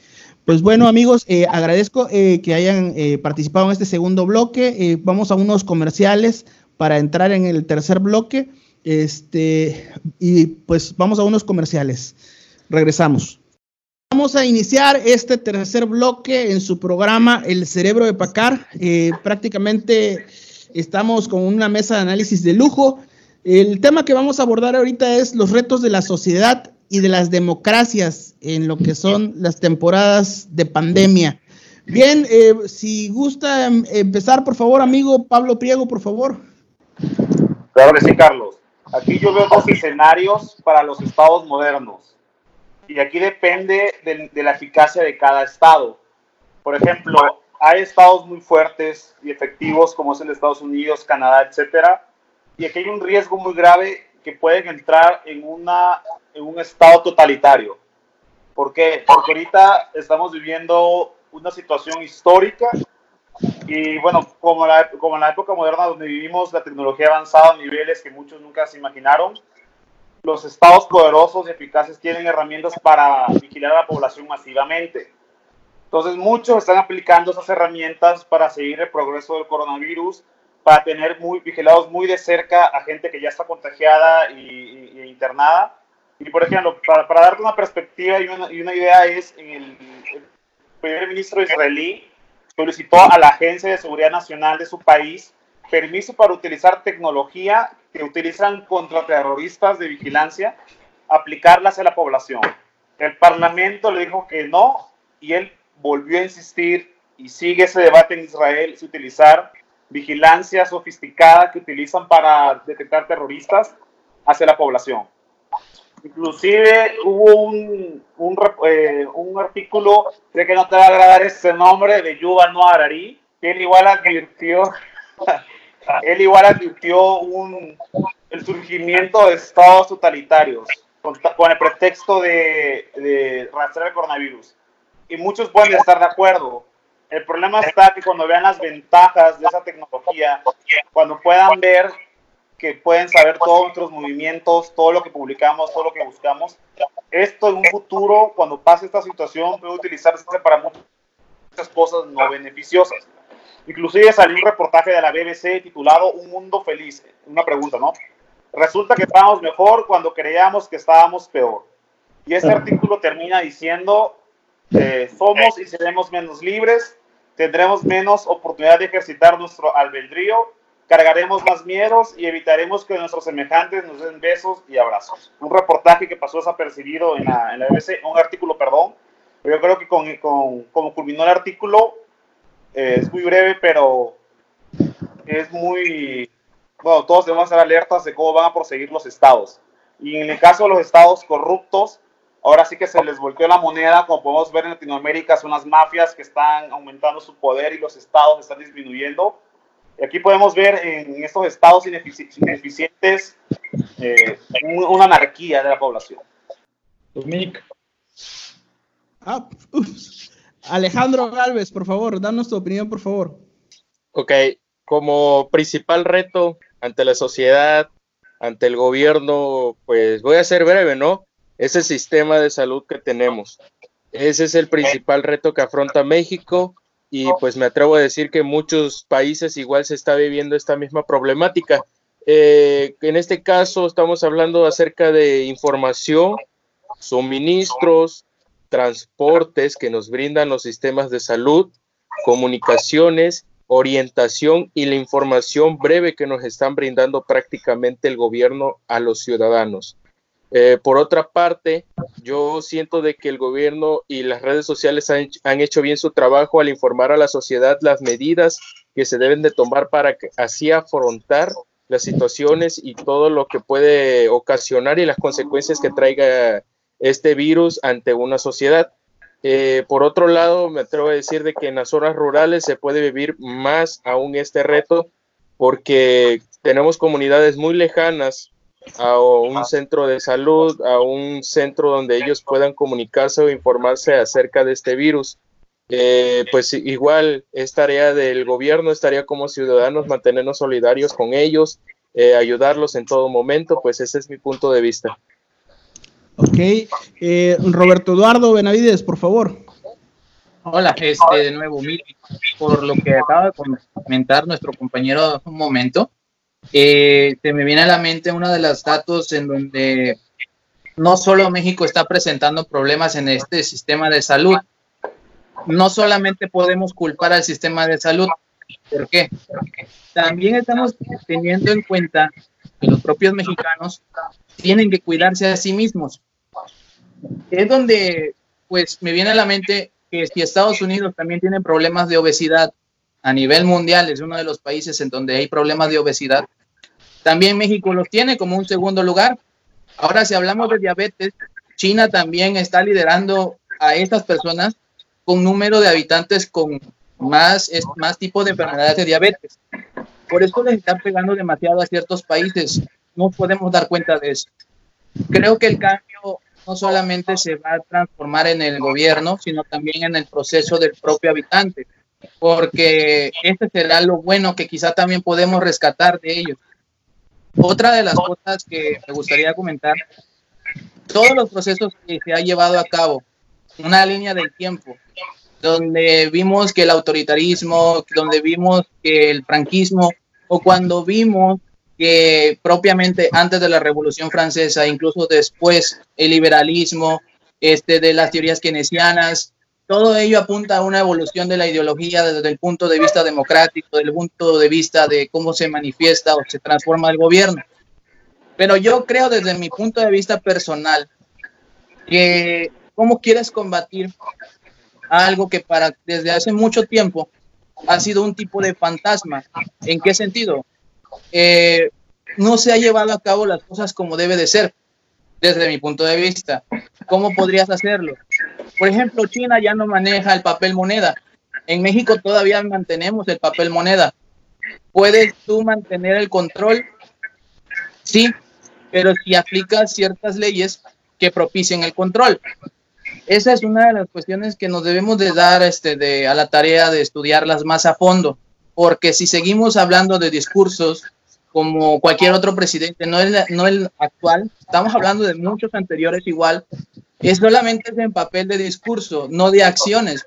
Pues bueno, amigos, eh, agradezco eh, que hayan eh, participado en este segundo bloque. vamos a unos comerciales para entrar en el tercer bloque. Este, y pues vamos a unos comerciales. Regresamos. Vamos a iniciar este tercer bloque en su programa El Cerebro de Pacar. Eh, prácticamente estamos con una mesa de análisis de lujo. El tema que vamos a abordar ahorita es los retos de la sociedad y de las democracias en lo que son las temporadas de pandemia. Bien, eh, si gusta em, empezar, por favor, amigo Pablo Priego, por favor. Claro sí, Carlos. Aquí yo veo dos escenarios para los estados modernos. Y aquí depende de, la eficacia de cada estado. Por ejemplo, hay estados muy fuertes y efectivos como es el de Estados Unidos, Canadá, etcétera. Y aquí hay un riesgo muy grave que pueden entrar en, una, en un estado totalitario. ¿Por qué? Porque ahorita estamos viviendo una situación histórica y bueno, como, la, como en la época moderna donde vivimos, la tecnología ha avanzado a niveles que muchos nunca se imaginaron. Los estados poderosos y eficaces tienen herramientas para vigilar a la población masivamente. Entonces, muchos están aplicando esas herramientas para seguir el progreso del coronavirus, para tener muy vigilados muy de cerca a gente que ya está contagiada y, internada. Y, por ejemplo, para, para, darte una perspectiva y una, y una idea es, en el, el primer ministro israelí solicitó a la Agencia de Seguridad Nacional de su país permiso para utilizar tecnología que utilizan contra terroristas de vigilancia, aplicarlas a la población. El Parlamento le dijo que no y él volvió a insistir y sigue ese debate en Israel, si utilizar vigilancia sofisticada que utilizan para detectar terroristas hacia la población. Inclusive hubo un, un, eh, un, artículo, sé que no te va a agradar ese nombre, de Yuval Noah Harari, que él igual advirtió, [LAUGHS] él igual advirtió un, el surgimiento de estados totalitarios con, con el pretexto de, de rastrear el coronavirus. Y muchos pueden estar de acuerdo. El problema está que cuando vean las ventajas de esa tecnología, cuando puedan ver que pueden saber todos nuestros movimientos, todo lo que publicamos, todo lo que buscamos. Esto en un futuro, cuando pase esta situación, puede utilizarse para muchas cosas no beneficiosas. Inclusive salió un reportaje de la BBC titulado Un mundo feliz. Una pregunta, ¿no? Resulta que estábamos mejor cuando creíamos que estábamos peor. Y ese artículo termina diciendo, eh, somos y seremos menos libres, tendremos menos oportunidad de ejercitar nuestro albedrío cargaremos más miedos y evitaremos que nuestros semejantes nos den besos y abrazos. Un reportaje que pasó desapercibido en la, en la BBC, un artículo, perdón. Yo creo que con, con como culminó el artículo, eh, es muy breve, pero es muy... Bueno, todos debemos estar alertas de cómo van a proseguir los estados. Y en el caso de los estados corruptos, ahora sí que se les volteó la moneda, como podemos ver en Latinoamérica, son las mafias que están aumentando su poder y los estados están disminuyendo aquí podemos ver en estos estados ineficientes eh, una anarquía de la población. Ah, Alejandro Galvez, por favor, danos tu opinión, por favor. Ok, como principal reto ante la sociedad, ante el gobierno, pues voy a ser breve, ¿no? Ese sistema de salud que tenemos. Ese es el principal reto que afronta México y pues me atrevo a decir que muchos países igual se está viviendo esta misma problemática. Eh, en este caso estamos hablando acerca de información, suministros, transportes que nos brindan los sistemas de salud, comunicaciones, orientación y la información breve que nos están brindando prácticamente el gobierno a los ciudadanos. Eh, por otra parte, yo siento de que el gobierno y las redes sociales han, hecho bien su trabajo al informar a la sociedad las medidas que se deben de tomar para así afrontar las situaciones y todo lo que puede ocasionar y las consecuencias que traiga este virus ante una sociedad. Eh, por otro lado, me atrevo a decir de que en las zonas rurales se puede vivir más aún este reto porque tenemos comunidades muy lejanas a un centro de salud, a un centro donde ellos puedan comunicarse o informarse acerca de este virus. Eh, pues igual es tarea del gobierno, es tarea como ciudadanos mantenernos solidarios con ellos, eh, ayudarlos en todo momento, pues ese es mi punto de vista. Ok, eh, Roberto Eduardo Benavides, por favor. Hola, este, de nuevo, mil por lo que acaba de comentar nuestro compañero un momento, eh, se me viene a la mente uno de los datos en donde no solo México está presentando problemas en este sistema de salud, no solamente podemos culpar al sistema de salud. ¿Por qué? También estamos teniendo en cuenta que los propios mexicanos tienen que cuidarse a sí mismos. Es donde, pues, me viene a la mente que si Estados Unidos también tiene problemas de obesidad, a nivel mundial es uno de los países en donde hay problemas de obesidad. También México los tiene como un segundo lugar. Ahora, si hablamos de diabetes, China también está liderando a estas personas con número de habitantes con más, más tipo de enfermedades de diabetes. Por eso les están pegando demasiado a ciertos países. No podemos dar cuenta de eso. Creo que el cambio no solamente se va a transformar en el gobierno, sino también en el proceso del propio habitante porque este será lo bueno que quizá también podemos rescatar de ellos. Otra de las cosas que me gustaría comentar, todos los procesos que se ha llevado a cabo, una línea del tiempo, donde vimos que el autoritarismo, donde vimos que el franquismo, o cuando vimos que propiamente antes de la Revolución Francesa, incluso después, el liberalismo, este, de las teorías keynesianas, todo ello apunta a una evolución de la ideología desde el punto de vista democrático, desde el punto de vista de cómo se manifiesta o se transforma el gobierno. Pero yo creo desde mi punto de vista personal que cómo quieres combatir algo que para desde hace mucho tiempo ha sido un tipo de fantasma. ¿En qué sentido? Eh, no se ha llevado a cabo las cosas como debe de ser. desde mi punto de vista. ¿Cómo podrías hacerlo? Por ejemplo, China ya no maneja el papel moneda. En México todavía mantenemos el papel moneda. ¿Puedes tú mantener el control? Sí, pero si aplicas ciertas leyes que propicien el control. Esa es una de las cuestiones que nos debemos de dar este, de, a la tarea de estudiarlas más a fondo, porque si seguimos hablando de discursos como cualquier otro presidente, no el, no el actual, estamos hablando de muchos anteriores igual, es solamente en papel de discurso, no de acciones.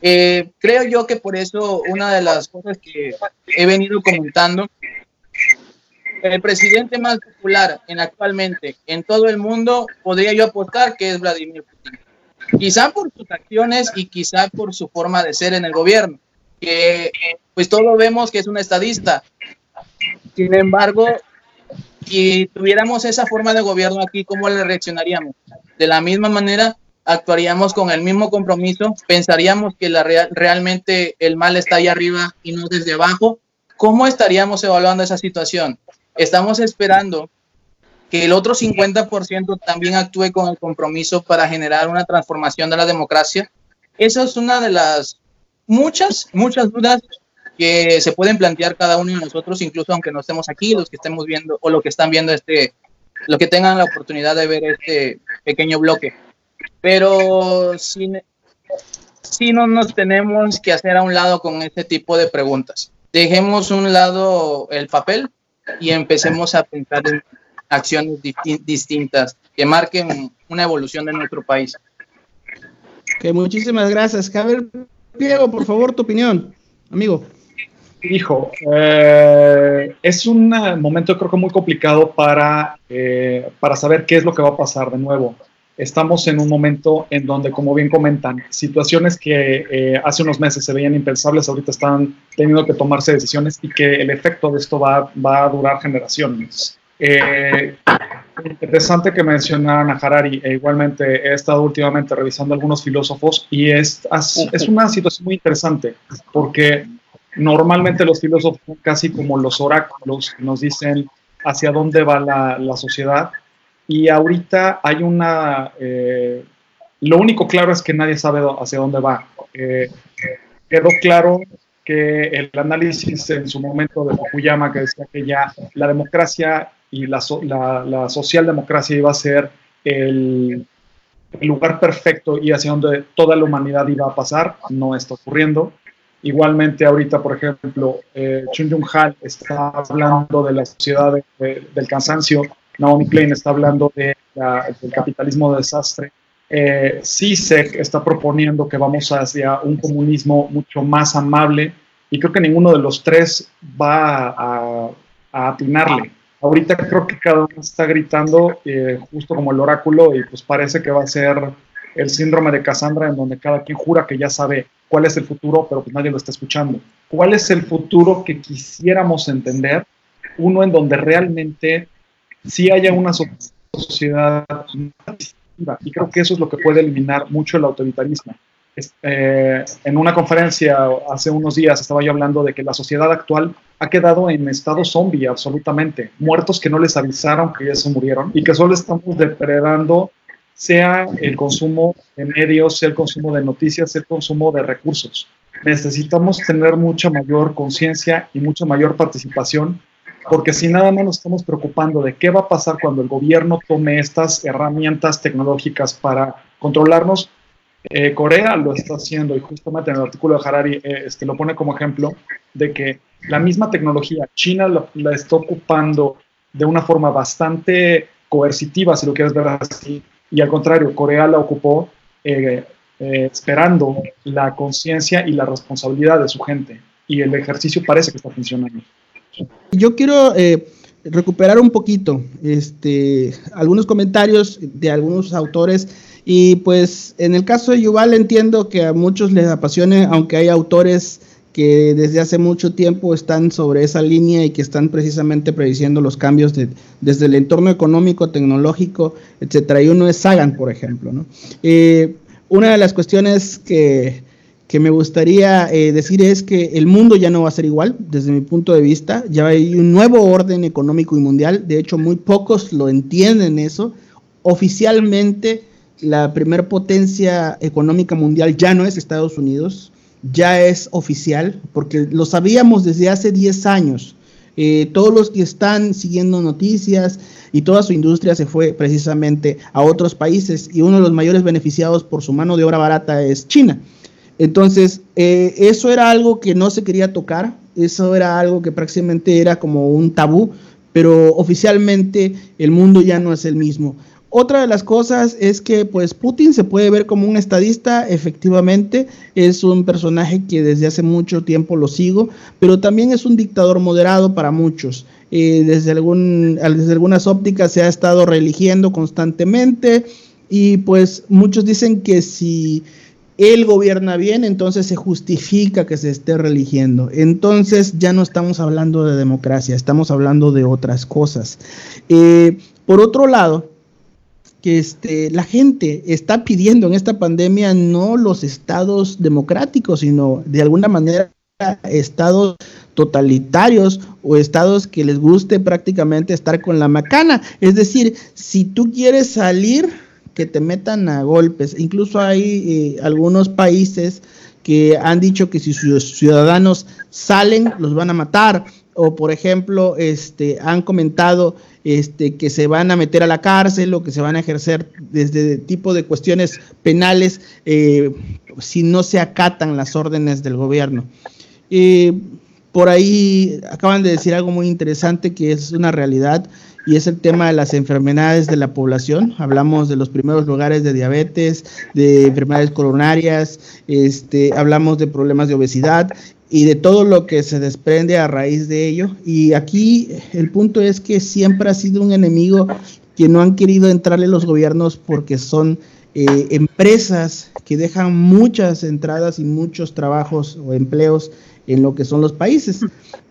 Eh, creo yo que por eso una de las cosas que he venido comentando, el presidente más popular en actualmente en todo el mundo, podría yo apostar que es Vladimir Putin. Quizá por sus acciones y quizá por su forma de ser en el gobierno, que pues todos vemos que es un estadista, sin embargo, si tuviéramos esa forma de gobierno aquí, ¿cómo le reaccionaríamos? De la misma manera, actuaríamos con el mismo compromiso, pensaríamos que realmente el mal está ahí arriba y no desde abajo. ¿Cómo estaríamos evaluando esa situación? Estamos esperando que el otro 50% también actúe con el compromiso para generar una transformación de la democracia. Esa es una de las muchas, muchas dudas que se pueden plantear cada uno de nosotros, incluso aunque no estemos aquí, los que estemos viendo o lo que están viendo este, lo que tengan la oportunidad de ver este pequeño bloque. Pero si, si no nos tenemos que hacer a un lado con este tipo de preguntas. Dejemos un lado el papel y empecemos a pensar en acciones distintas que marquen una evolución de nuestro país. Que muchísimas gracias. Javier Diego, por favor, tu opinión, amigo. Hijo, eh, es un momento creo que muy complicado para, eh, para saber qué es lo que va a pasar de nuevo. Estamos en un momento en donde, como bien comentan, situaciones que eh, hace unos meses se veían impensables, ahorita están teniendo que tomarse decisiones y que el efecto de esto va, va a durar generaciones. interesante que mencionaran a Harari, e igualmente he estado últimamente revisando algunos filósofos y es, es una situación muy interesante porque Normalmente los filósofos son casi como los oráculos nos dicen hacia dónde va la, sociedad. Y ahorita hay una... Eh, lo único claro es que nadie sabe hacia dónde va. Eh, quedó claro que el análisis en su momento de Fukuyama, que decía que ya la democracia y la, la, socialdemocracia iba a ser el, el, lugar perfecto y hacia donde toda la humanidad iba a pasar, no está ocurriendo. Igualmente ahorita, por ejemplo, eh, Chun Jung Han está hablando de la sociedad del cansancio, Naomi Klein está hablando de del capitalismo de desastre. Eh, CISEC está proponiendo que vamos hacia un comunismo mucho más amable y creo que ninguno de los tres va a, atinarle. Ahorita creo que cada uno está gritando eh, justo como el oráculo y pues parece que va a ser el síndrome de Cassandra en donde cada quien jura que ya sabe cuál es el futuro, pero pues nadie lo está escuchando. ¿Cuál es el futuro que quisiéramos entender? Uno en donde realmente sí haya una sociedad y creo que eso es lo que puede eliminar mucho el autoritarismo. Eh, en una conferencia hace unos días estaba yo hablando de que la sociedad actual ha quedado en estado zombie absolutamente, muertos que no les avisaron que ya se murieron y que solo estamos depredando sea el consumo de medios, sea el consumo de noticias, sea el consumo de recursos. Necesitamos tener mucha mayor conciencia y mucha mayor participación, porque si nada más nos estamos preocupando de qué va a pasar cuando el gobierno tome estas herramientas tecnológicas para controlarnos, eh, Corea lo está haciendo y justamente en el artículo de Harari eh, este, lo pone como ejemplo de que la misma tecnología China la está ocupando de una forma bastante coercitiva, si lo quieres ver así, y al contrario, Corea la ocupó eh, eh, esperando la conciencia y la responsabilidad de su gente. Y el ejercicio parece que está funcionando. Yo quiero eh, recuperar un poquito este, algunos comentarios de algunos autores. Y pues en el caso de Yuval entiendo que a muchos les apasione, aunque hay autores que desde hace mucho tiempo están sobre esa línea y que están precisamente prediciendo los cambios desde el entorno económico, tecnológico, etcétera. Y uno es Sagan, por ejemplo. ¿no? Eh, una de las cuestiones que, me gustaría eh, decir es que el mundo ya no va a ser igual, desde mi punto de vista. Ya hay un nuevo orden económico y mundial. De hecho, muy pocos lo entienden eso. oficialmente la primer potencia económica mundial ya no es Estados Unidos, ya es oficial, porque lo sabíamos desde hace 10 años. Eh, todos los que están siguiendo noticias y toda su industria se fue precisamente a otros países y uno de los mayores beneficiados por su mano de obra barata es China. Entonces, eh, eso era algo que no se quería tocar, eso era algo que prácticamente era como un tabú, pero oficialmente el mundo ya no es el mismo. Otra de las cosas es que pues Putin se puede ver como un estadista, efectivamente, es un personaje que desde hace mucho tiempo lo sigo, pero también es un dictador moderado para muchos. Eh, desde, algunas ópticas se ha estado reeligiendo constantemente y pues muchos dicen que si él gobierna bien, entonces se justifica que se esté religiendo. Entonces ya no estamos hablando de democracia, estamos hablando de otras cosas. Eh, por otro lado, que este, la gente está pidiendo en esta pandemia no los estados democráticos, sino de alguna manera estados totalitarios o estados que les guste prácticamente estar con la macana. Es decir, si tú quieres salir, que te metan a golpes. Incluso hay eh, algunos países que han dicho que si sus ciudadanos salen, los van a matar. O por ejemplo, este, han comentado este, que se van a meter a la cárcel o que se van a ejercer desde tipo de cuestiones penales eh, si no se acatan las órdenes del gobierno. Por ahí acaban de decir algo muy interesante que es una realidad y es el tema de las enfermedades de la población. Hablamos de los primeros lugares de diabetes, de enfermedades coronarias, este, hablamos de problemas de obesidad y de todo lo que se desprende a raíz de ello. Y aquí el punto es que siempre ha sido un enemigo que no han querido entrarle los gobiernos porque son eh, empresas que dejan muchas entradas y muchos trabajos o empleos en lo que son los países.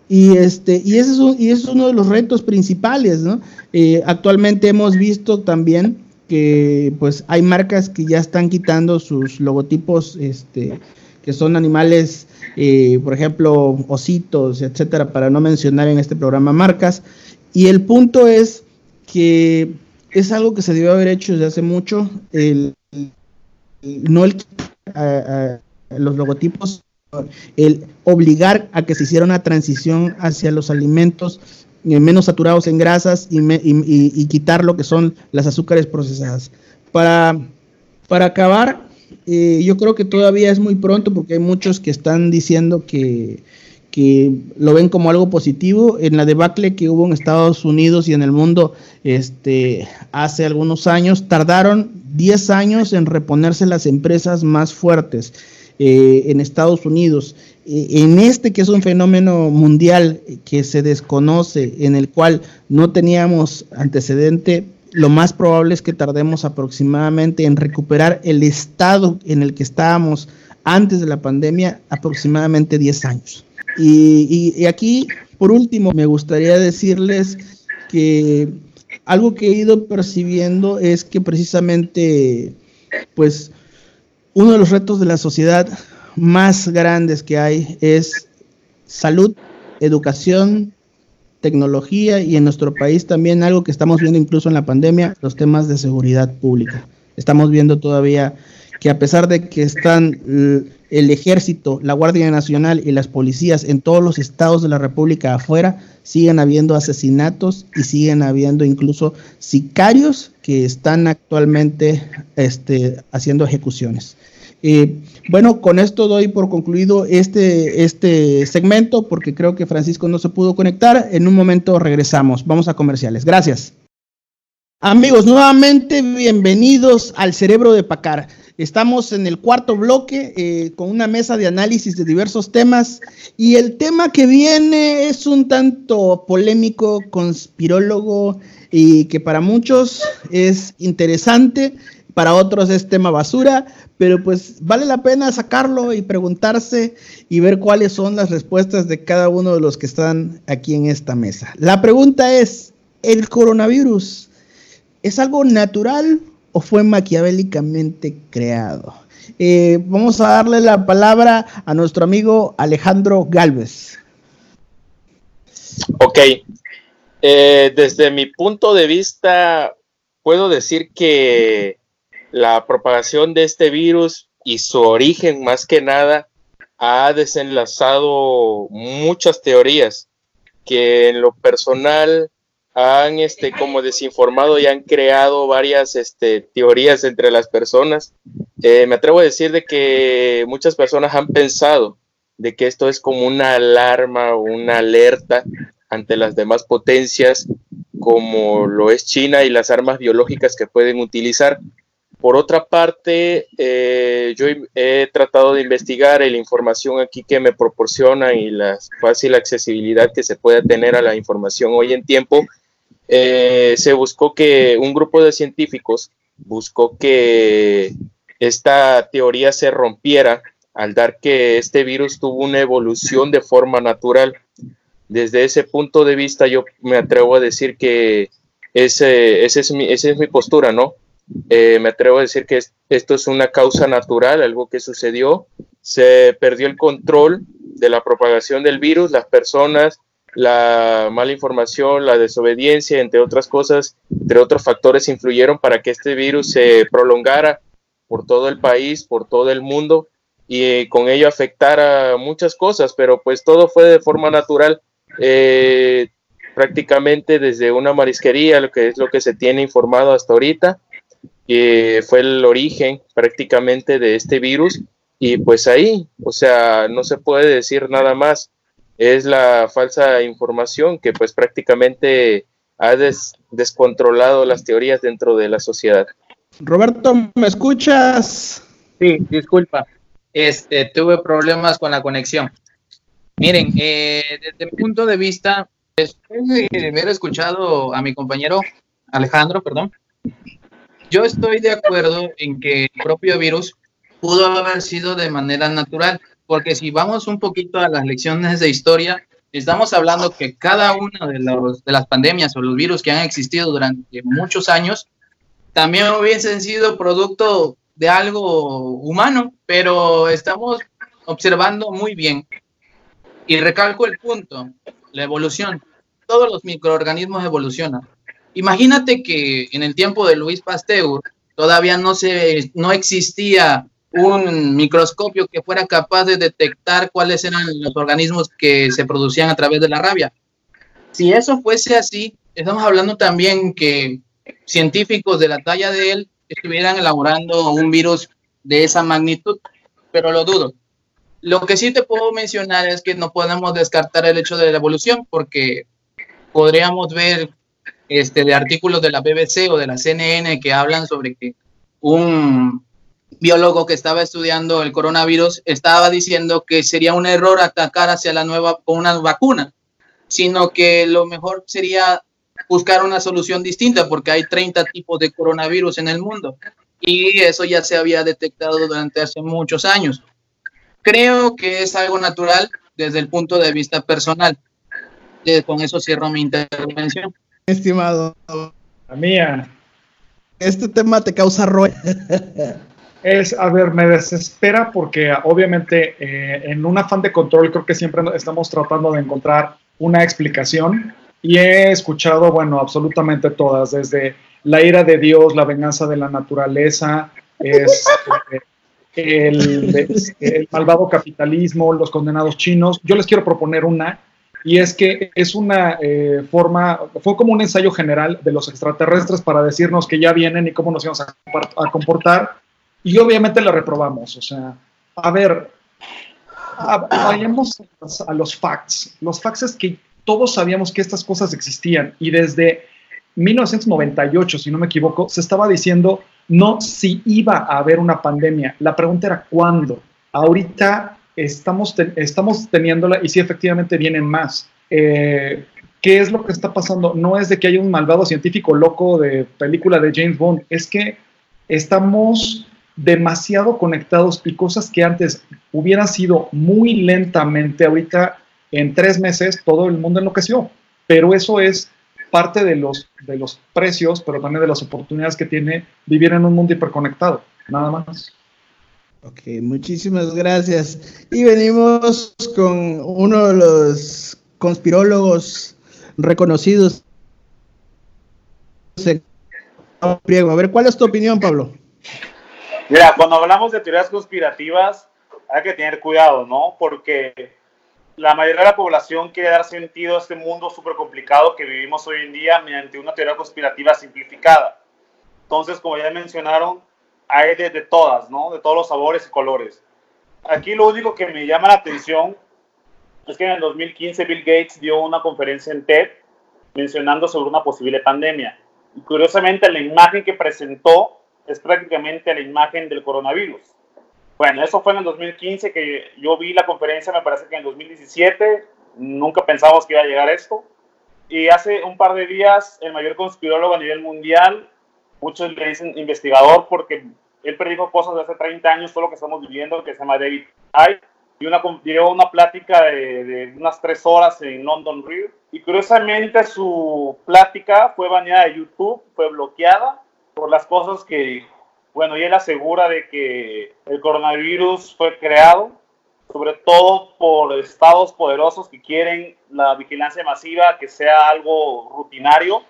Y, este, y, ese es y es uno de los retos principales, ¿no? Eh, actualmente hemos visto también que pues hay marcas que ya están quitando sus logotipos, este, que son animales, eh, por ejemplo, ositos, etcétera, para no mencionar en este programa marcas. Y el punto es que es algo que se debió haber hecho desde hace mucho, el, no el los logotipos el obligar a que se hiciera una transición hacia los alimentos eh, menos saturados en grasas y, quitar lo que son las azúcares procesadas. Para, para acabar, eh, yo creo que todavía es muy pronto porque hay muchos que están diciendo que, que lo ven como algo positivo. En la debacle que hubo en Estados Unidos y en el mundo este, hace algunos años, tardaron 10 años en reponerse las empresas más fuertes. Eh, en Estados Unidos. Eh, en este que es un fenómeno mundial que se desconoce, en el cual no teníamos antecedente, lo más probable es que tardemos aproximadamente en recuperar el estado en el que estábamos antes de la pandemia, aproximadamente 10 años. Y, y, aquí, por último, me gustaría decirles que algo que he ido percibiendo es que precisamente, pues, uno de los retos de la sociedad más grandes que hay es salud, educación, tecnología y en nuestro país también algo que estamos viendo incluso en la pandemia, los temas de seguridad pública. Estamos viendo todavía que a pesar de que están el ejército, la Guardia Nacional y las policías en todos los estados de la República afuera, siguen habiendo asesinatos y siguen habiendo incluso sicarios que están actualmente este, haciendo ejecuciones. Eh, bueno, con esto doy por concluido este, este segmento porque creo que Francisco no se pudo conectar. En un momento regresamos. Vamos a comerciales. Gracias. Amigos, nuevamente bienvenidos al Cerebro de Pacar. Estamos en el cuarto bloque eh, con una mesa de análisis de diversos temas y el tema que viene es un tanto polémico, conspirólogo y que para muchos es interesante, para otros es tema basura, pero pues vale la pena sacarlo y preguntarse y ver cuáles son las respuestas de cada uno de los que están aquí en esta mesa. La pregunta es, ¿el coronavirus es algo natural o fue maquiavélicamente creado? Eh, vamos a darle la palabra a nuestro amigo Alejandro Galvez. Ok, eh, desde mi punto de vista, puedo decir que la propagación de este virus y su origen más que nada ha desenlazado muchas teorías que en lo personal han este como desinformado y han creado varias este, teorías entre las personas. Eh, me atrevo a decir de que muchas personas han pensado de que esto es como una alarma o una alerta ante las demás potencias como lo es China y las armas biológicas que pueden utilizar. Por otra parte, eh, yo he tratado de investigar la información aquí que me proporciona y la fácil accesibilidad que se puede tener a la información hoy en tiempo. Eh, se buscó que un grupo de científicos buscó que esta teoría se rompiera al dar que este virus tuvo una evolución de forma natural. Desde ese punto de vista, yo me atrevo a decir que esa es mi postura, ¿no? Eh, me atrevo a decir que esto es una causa natural, algo que sucedió. Se perdió el control de la propagación del virus, las personas, la mala información, la desobediencia, entre otras cosas, entre otros factores, influyeron para que este virus se prolongara por todo el país, por todo el mundo y con ello afectara muchas cosas, pero pues todo fue de forma natural. Eh, prácticamente desde una marisquería, lo que es lo que se tiene informado hasta ahorita, que fue el origen prácticamente de este virus y pues ahí, o sea, no se puede decir nada más, es la falsa información que pues prácticamente ha descontrolado las teorías dentro de la sociedad. Roberto, ¿me escuchas? Sí, disculpa, este, tuve problemas con la conexión. Miren, eh, desde mi punto de vista, después de haber escuchado a mi compañero Alejandro, perdón, yo estoy de acuerdo en que el propio virus pudo haber sido de manera natural, porque si vamos un poquito a las lecciones de historia, estamos hablando que cada una de, de las pandemias o los virus que han existido durante muchos años también hubiesen sido producto de algo humano, pero estamos observando muy bien. Y recalco el punto, la evolución. Todos los microorganismos evolucionan. Imagínate que en el tiempo de Luis Pasteur todavía no, se, no existía un microscopio que fuera capaz de detectar cuáles eran los organismos que se producían a través de la rabia. Si eso fuese así, estamos hablando también que científicos de la talla de él estuvieran elaborando un virus de esa magnitud, pero lo dudo. Lo que sí te puedo mencionar es que no podemos descartar el hecho de la evolución, porque podríamos ver este, de artículos de la BBC o de la CNN que hablan sobre que un biólogo que estaba estudiando el coronavirus estaba diciendo que sería un error atacar hacia la nueva con una vacuna, sino que lo mejor sería buscar una solución distinta porque hay 30 tipos de coronavirus en el mundo y eso ya se había detectado durante hace muchos años. Creo que es algo natural desde el punto de vista personal. Eh, con eso cierro mi intervención estimado. La mía. Este tema te causa rollo. Es, a ver, me desespera porque obviamente eh, en un afán de control creo que siempre estamos tratando de encontrar una explicación y he escuchado, bueno, absolutamente todas, desde la ira de Dios, la venganza de la naturaleza, es, eh, el malvado capitalismo, los condenados chinos. Yo les quiero proponer una y es que es una eh, forma, fue como un ensayo general de los extraterrestres para decirnos que ya vienen y cómo nos íbamos a, comportar, y obviamente la reprobamos, o sea, a ver, vayamos a los facts. Los facts es que todos sabíamos que estas cosas existían y desde 1998, si no me equivoco, se estaba diciendo no si iba a haber una pandemia. La pregunta era cuándo. Ahorita estamos, estamos teniéndola y sí efectivamente vienen más. Eh, ¿Qué es lo que está pasando? No es de que haya un malvado científico loco de película de James Bond, es que estamos demasiado conectados y cosas que antes hubieran sido muy lentamente, ahorita en tres meses todo el mundo enloqueció, pero eso es parte de los, de los precios, pero también de las oportunidades que tiene vivir en un mundo hiperconectado, nada más. Ok, muchísimas gracias. Y venimos con uno de los conspirólogos reconocidos. A ver, ¿cuál es tu opinión, Pablo? Mira, cuando hablamos de teorías conspirativas, hay que tener cuidado, ¿no? Porque la mayoría de la población quiere dar sentido a este mundo súper complicado que vivimos hoy en día mediante una teoría conspirativa simplificada. Entonces, como ya mencionaron, hay de, de todas, ¿no? De todos los sabores y colores. Aquí lo único que me llama la atención es que en el 2015 Bill Gates dio una conferencia en TED mencionando sobre una posible pandemia. Y curiosamente la imagen que presentó es prácticamente la imagen del coronavirus. Bueno, eso fue en el 2015 que yo vi la conferencia, me parece que en el 2017, nunca pensamos que iba a llegar esto. Y hace un par de días, el mayor conspirólogo a nivel mundial, muchos le dicen investigador porque él predijo cosas de hace 30 años, todo lo que estamos viviendo, que se llama David Icke, y una, dio una plática de, de, unas tres horas en London Real. Y curiosamente su plática fue baneada de YouTube, fue bloqueada por las cosas que, bueno, y él asegura de que el coronavirus fue creado, sobre todo por estados poderosos que quieren la vigilancia masiva que sea algo rutinario.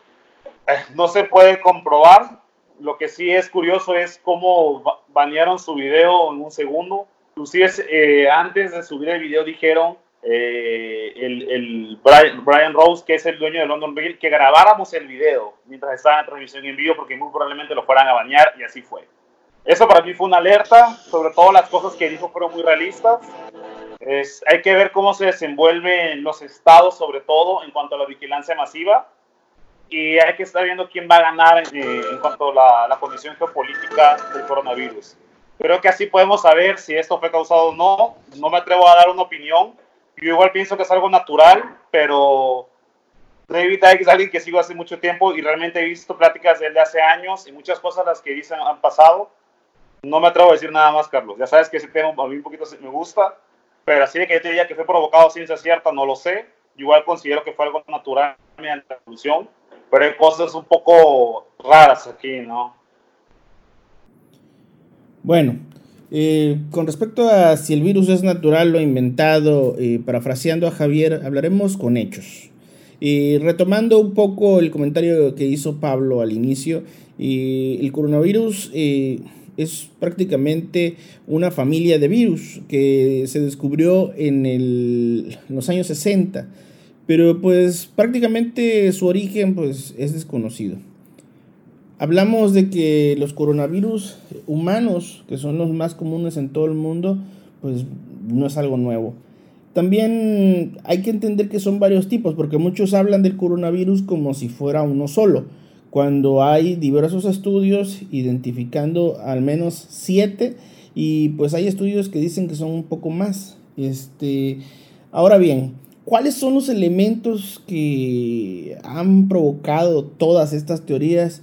Eh, no se puede comprobar. Lo que sí es curioso es cómo banearon su video en un segundo Inclusive eh, antes de subir el video dijeron eh, el, el Brian, Rose, que es el dueño de London Real, que grabáramos el video mientras estaba en transmisión en vivo porque muy probablemente lo fueran a bañar y así fue. Eso para mí fue una alerta, sobre todo las cosas que dijo fueron muy realistas. Es, hay que ver cómo se desenvuelve en los estados, sobre todo en cuanto a la vigilancia masiva, y hay que estar viendo quién va a ganar eh, en cuanto a la, la condición geopolítica del coronavirus. Creo que así podemos saber si esto fue causado o no. No me atrevo a dar una opinión. Yo igual pienso que es algo natural, pero David Icke es alguien que sigo hace mucho tiempo y realmente he visto pláticas de él de hace años y muchas cosas las que dicen han pasado. No me atrevo a decir nada más, Carlos. Ya sabes que ese tema a mí un poquito me gusta, pero así de que yo te diría que fue provocado ciencia cierta, no lo sé. Igual considero que fue algo natural mediante la evolución, pero hay cosas un poco raras aquí, ¿no? Bueno, eh, con respecto a si el virus es natural o inventado, eh, parafraseando a Javier, hablaremos con hechos. Y retomando un poco el comentario que hizo Pablo al inicio, el coronavirus eh, es prácticamente una familia de virus que se descubrió en, en, los años 60, pero pues prácticamente su origen pues, es desconocido. Hablamos de que los coronavirus humanos, que son los más comunes en todo el mundo, pues no es algo nuevo. También hay que entender que son varios tipos, porque muchos hablan del coronavirus como si fuera uno solo, cuando hay diversos estudios identificando al menos siete, y pues hay estudios que dicen que son un poco más. Este, ahora bien, ¿cuáles son los elementos que han provocado todas estas teorías?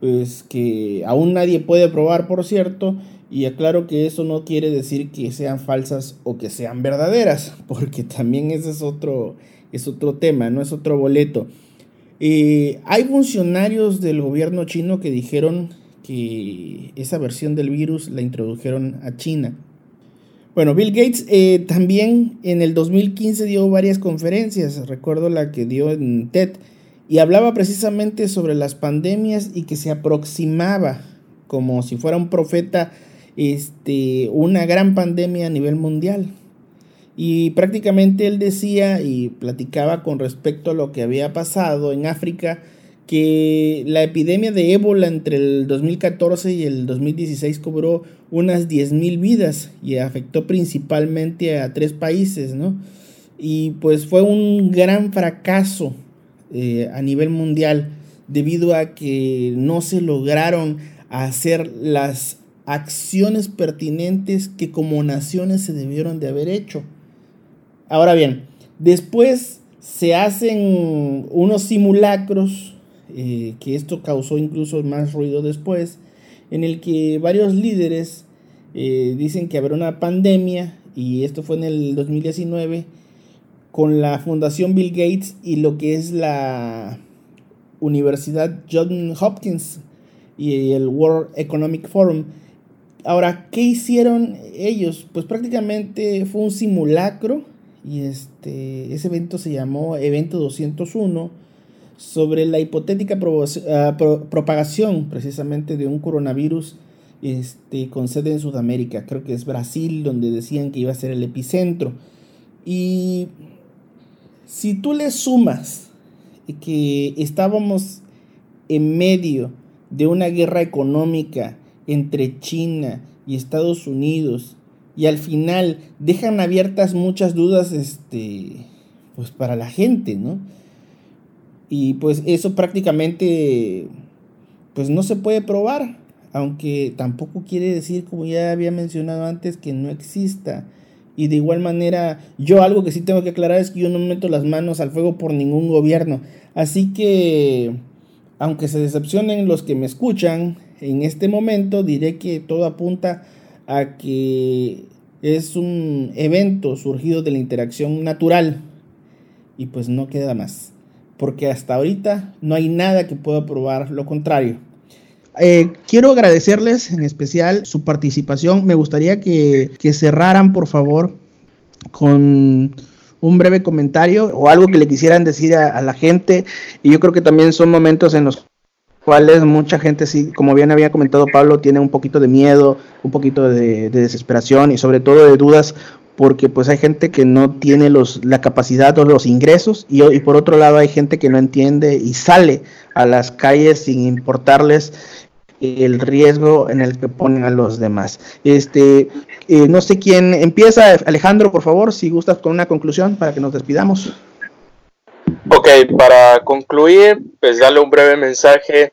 pues que aún nadie puede probar, por cierto, y aclaro que eso no quiere decir que sean falsas o que sean verdaderas, [LAUGHS] porque también ese es otro, es otro tema, no es otro boleto. Eh, hay funcionarios del gobierno chino que dijeron que esa versión del virus la introdujeron a China. Bueno, Bill Gates eh, también en el 2015 dio varias conferencias, recuerdo la que dio en TED, y hablaba precisamente sobre las pandemias y que se aproximaba como si fuera un profeta este, una gran pandemia a nivel mundial. Y prácticamente él decía y platicaba con respecto a lo que había pasado en África, que la epidemia de ébola entre el 2014 y el 2016 cobró unas 10.000 vidas y afectó principalmente a tres países, ¿no? Y pues fue un gran fracaso eh, a nivel mundial debido a que no se lograron hacer las acciones pertinentes que como naciones se debieron de haber hecho. Ahora bien, después se hacen unos simulacros, eh, que esto causó incluso más ruido después, en el que varios líderes eh, dicen que habrá una pandemia, y esto fue en el 2019, con la Fundación Bill Gates y lo que es la Universidad John Hopkins y el World Economic Forum. Ahora, ¿qué hicieron ellos? Pues prácticamente fue un simulacro y este, ese evento se llamó Evento 201, sobre la hipotética ah, propagación precisamente de un coronavirus este, con sede en Sudamérica. Creo que es Brasil donde decían que iba a ser el epicentro. Y si tú le sumas que estábamos en medio de una guerra económica entre China y Estados Unidos y al final dejan abiertas muchas dudas este pues para la gente, ¿no? Y pues eso prácticamente pues no se puede probar, aunque tampoco quiere decir, como ya había mencionado antes, que no exista. Y de igual manera, yo algo que sí tengo que aclarar es que yo no meto las manos al fuego por ningún gobierno. Así que, aunque se decepcionen los que me escuchan, en este momento diré que todo apunta a que es un evento surgido de la interacción natural. Y pues no queda más. Porque hasta ahorita no hay nada que pueda probar lo contrario. Eh, quiero agradecerles en especial su participación. Me gustaría que, cerraran, por favor, con un breve comentario o algo que le quisieran decir a, la gente. Y yo creo que también son momentos en los cuales mucha gente, sí, como bien había comentado Pablo, tiene un poquito de miedo, un poquito de, desesperación y sobre todo de dudas porque pues hay gente que no tiene los, la capacidad o los ingresos y, por otro lado hay gente que no entiende y sale a las calles sin importarles el riesgo en el que ponen a los demás. Este, eh, no sé quién empieza, Alejandro, por favor, si gustas con una conclusión para que nos despidamos. Ok, para concluir, pues darle un breve mensaje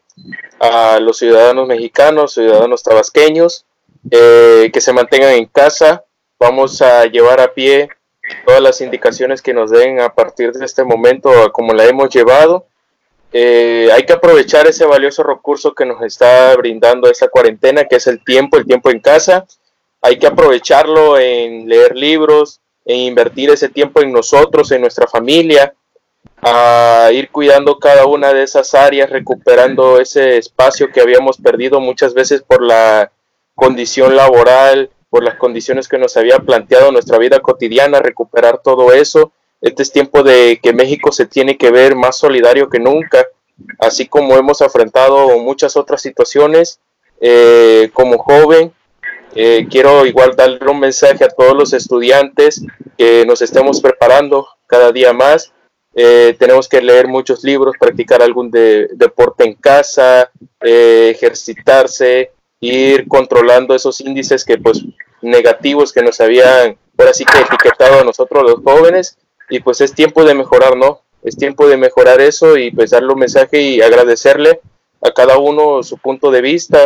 a los ciudadanos mexicanos, ciudadanos tabasqueños, eh, que se mantengan en casa. Vamos a llevar a pie todas las indicaciones que nos den a partir de este momento, como la hemos llevado eh, hay que aprovechar ese valioso recurso que nos está brindando esta cuarentena, que es el tiempo, el tiempo en casa. Hay que aprovecharlo en leer libros, en invertir ese tiempo en nosotros, en nuestra familia, a ir cuidando cada una de esas áreas, recuperando ese espacio que habíamos perdido muchas veces por la condición laboral, por las condiciones que nos había planteado nuestra vida cotidiana, recuperar todo eso este es tiempo de que México se tiene que ver más solidario que nunca, así como hemos afrontado muchas otras situaciones. Eh, como joven, eh, quiero igual darle un mensaje a todos los estudiantes que nos estemos preparando cada día más. Eh, tenemos que leer muchos libros, practicar algún deporte en casa, ejercitarse, ir controlando esos índices que pues negativos que nos habían ahora sí que etiquetado a nosotros los jóvenes y pues es tiempo de mejorar, ¿no? Es tiempo de mejorar eso y pues darle un mensaje y agradecerle a cada uno su punto de vista.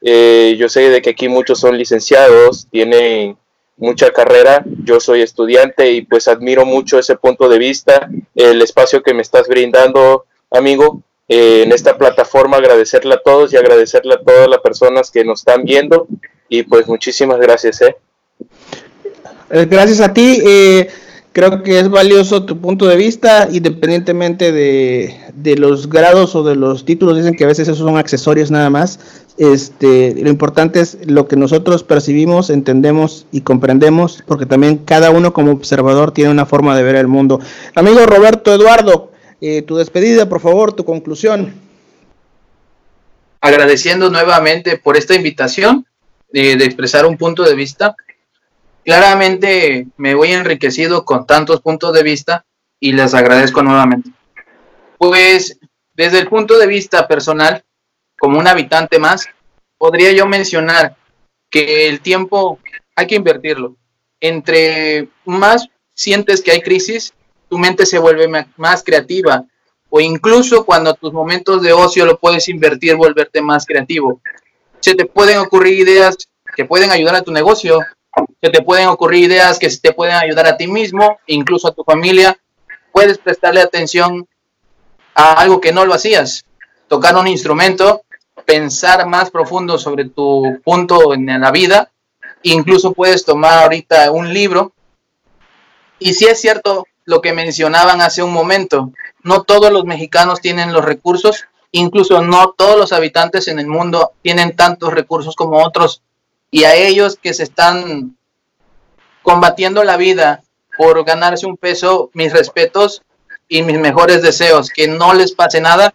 Eh, yo sé de que aquí muchos son licenciados, tienen mucha carrera, yo soy estudiante y pues admiro mucho ese punto de vista, el espacio que me estás brindando, amigo, eh, en esta plataforma, agradecerle a todos y agradecerle a todas las personas que nos están viendo y pues muchísimas gracias. ¿eh? eh gracias a ti. Eh, Creo que es valioso tu punto de vista, independientemente de, los grados o de los títulos. Dicen que a veces esos son accesorios nada más. Este, lo importante es lo que nosotros percibimos, entendemos y comprendemos, porque también cada uno como observador tiene una forma de ver el mundo. Amigo Roberto Eduardo, eh, tu despedida, por favor, tu conclusión. Agradeciendo nuevamente por esta invitación eh, de expresar un punto de vista claramente me voy enriquecido con tantos puntos de vista y les agradezco nuevamente. Pues desde el punto de vista personal, como un habitante más, podría yo mencionar que el tiempo hay que invertirlo. Entre más sientes que hay crisis, tu mente se vuelve más creativa o incluso cuando tus momentos de ocio lo puedes invertir, volverte más creativo. Se te pueden ocurrir ideas que pueden ayudar a tu negocio, se te pueden ocurrir ideas que te pueden ayudar a ti mismo, incluso a tu familia. Puedes prestarle atención a algo que no lo hacías, tocar un instrumento, pensar más profundo sobre tu punto en la vida, incluso puedes tomar ahorita un libro. Y si es cierto lo que mencionaban hace un momento, no todos los mexicanos tienen los recursos, incluso no todos los habitantes en el mundo tienen tantos recursos como otros. Y a ellos que se están combatiendo la vida por ganarse un peso, mis respetos, y mis mejores deseos, que no les pase nada,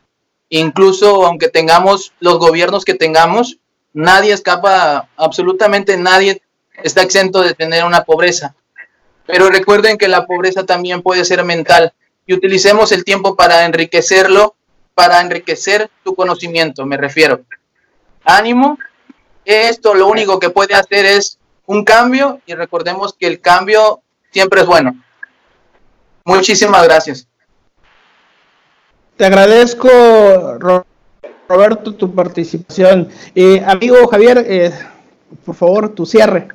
incluso aunque tengamos los gobiernos que tengamos, nadie escapa, absolutamente nadie está exento de tener una pobreza. Pero recuerden que la pobreza también puede ser mental y utilicemos el tiempo para enriquecerlo, para enriquecer tu conocimiento, me refiero. Ánimo, esto lo único que puede hacer es un cambio y recordemos que el cambio siempre es bueno. Muchísimas gracias. Te agradezco, Roberto, tu participación. Eh, amigo Javier, eh, por favor, tu cierre.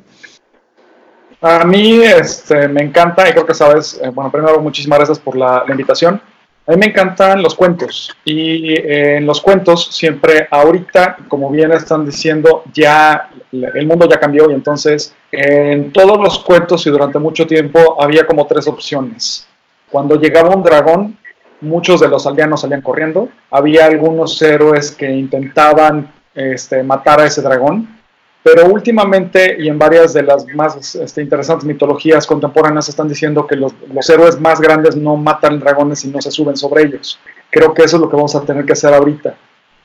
A mí este, me encanta, y creo que sabes, eh, bueno, primero muchísimas gracias por la, invitación. A mí me encantan los cuentos y en los cuentos siempre ahorita, como bien están diciendo, ya el mundo ya cambió y entonces en todos los cuentos y durante mucho tiempo había como tres opciones. Cuando llegaba un dragón, muchos de los aldeanos salían corriendo. Había algunos héroes que intentaban este, matar a ese dragón. Pero últimamente y en varias de las más este, interesantes mitologías contemporáneas están diciendo que los, los, héroes más grandes no matan dragones y no se suben sobre ellos. Creo que eso es lo que vamos a tener que hacer ahorita.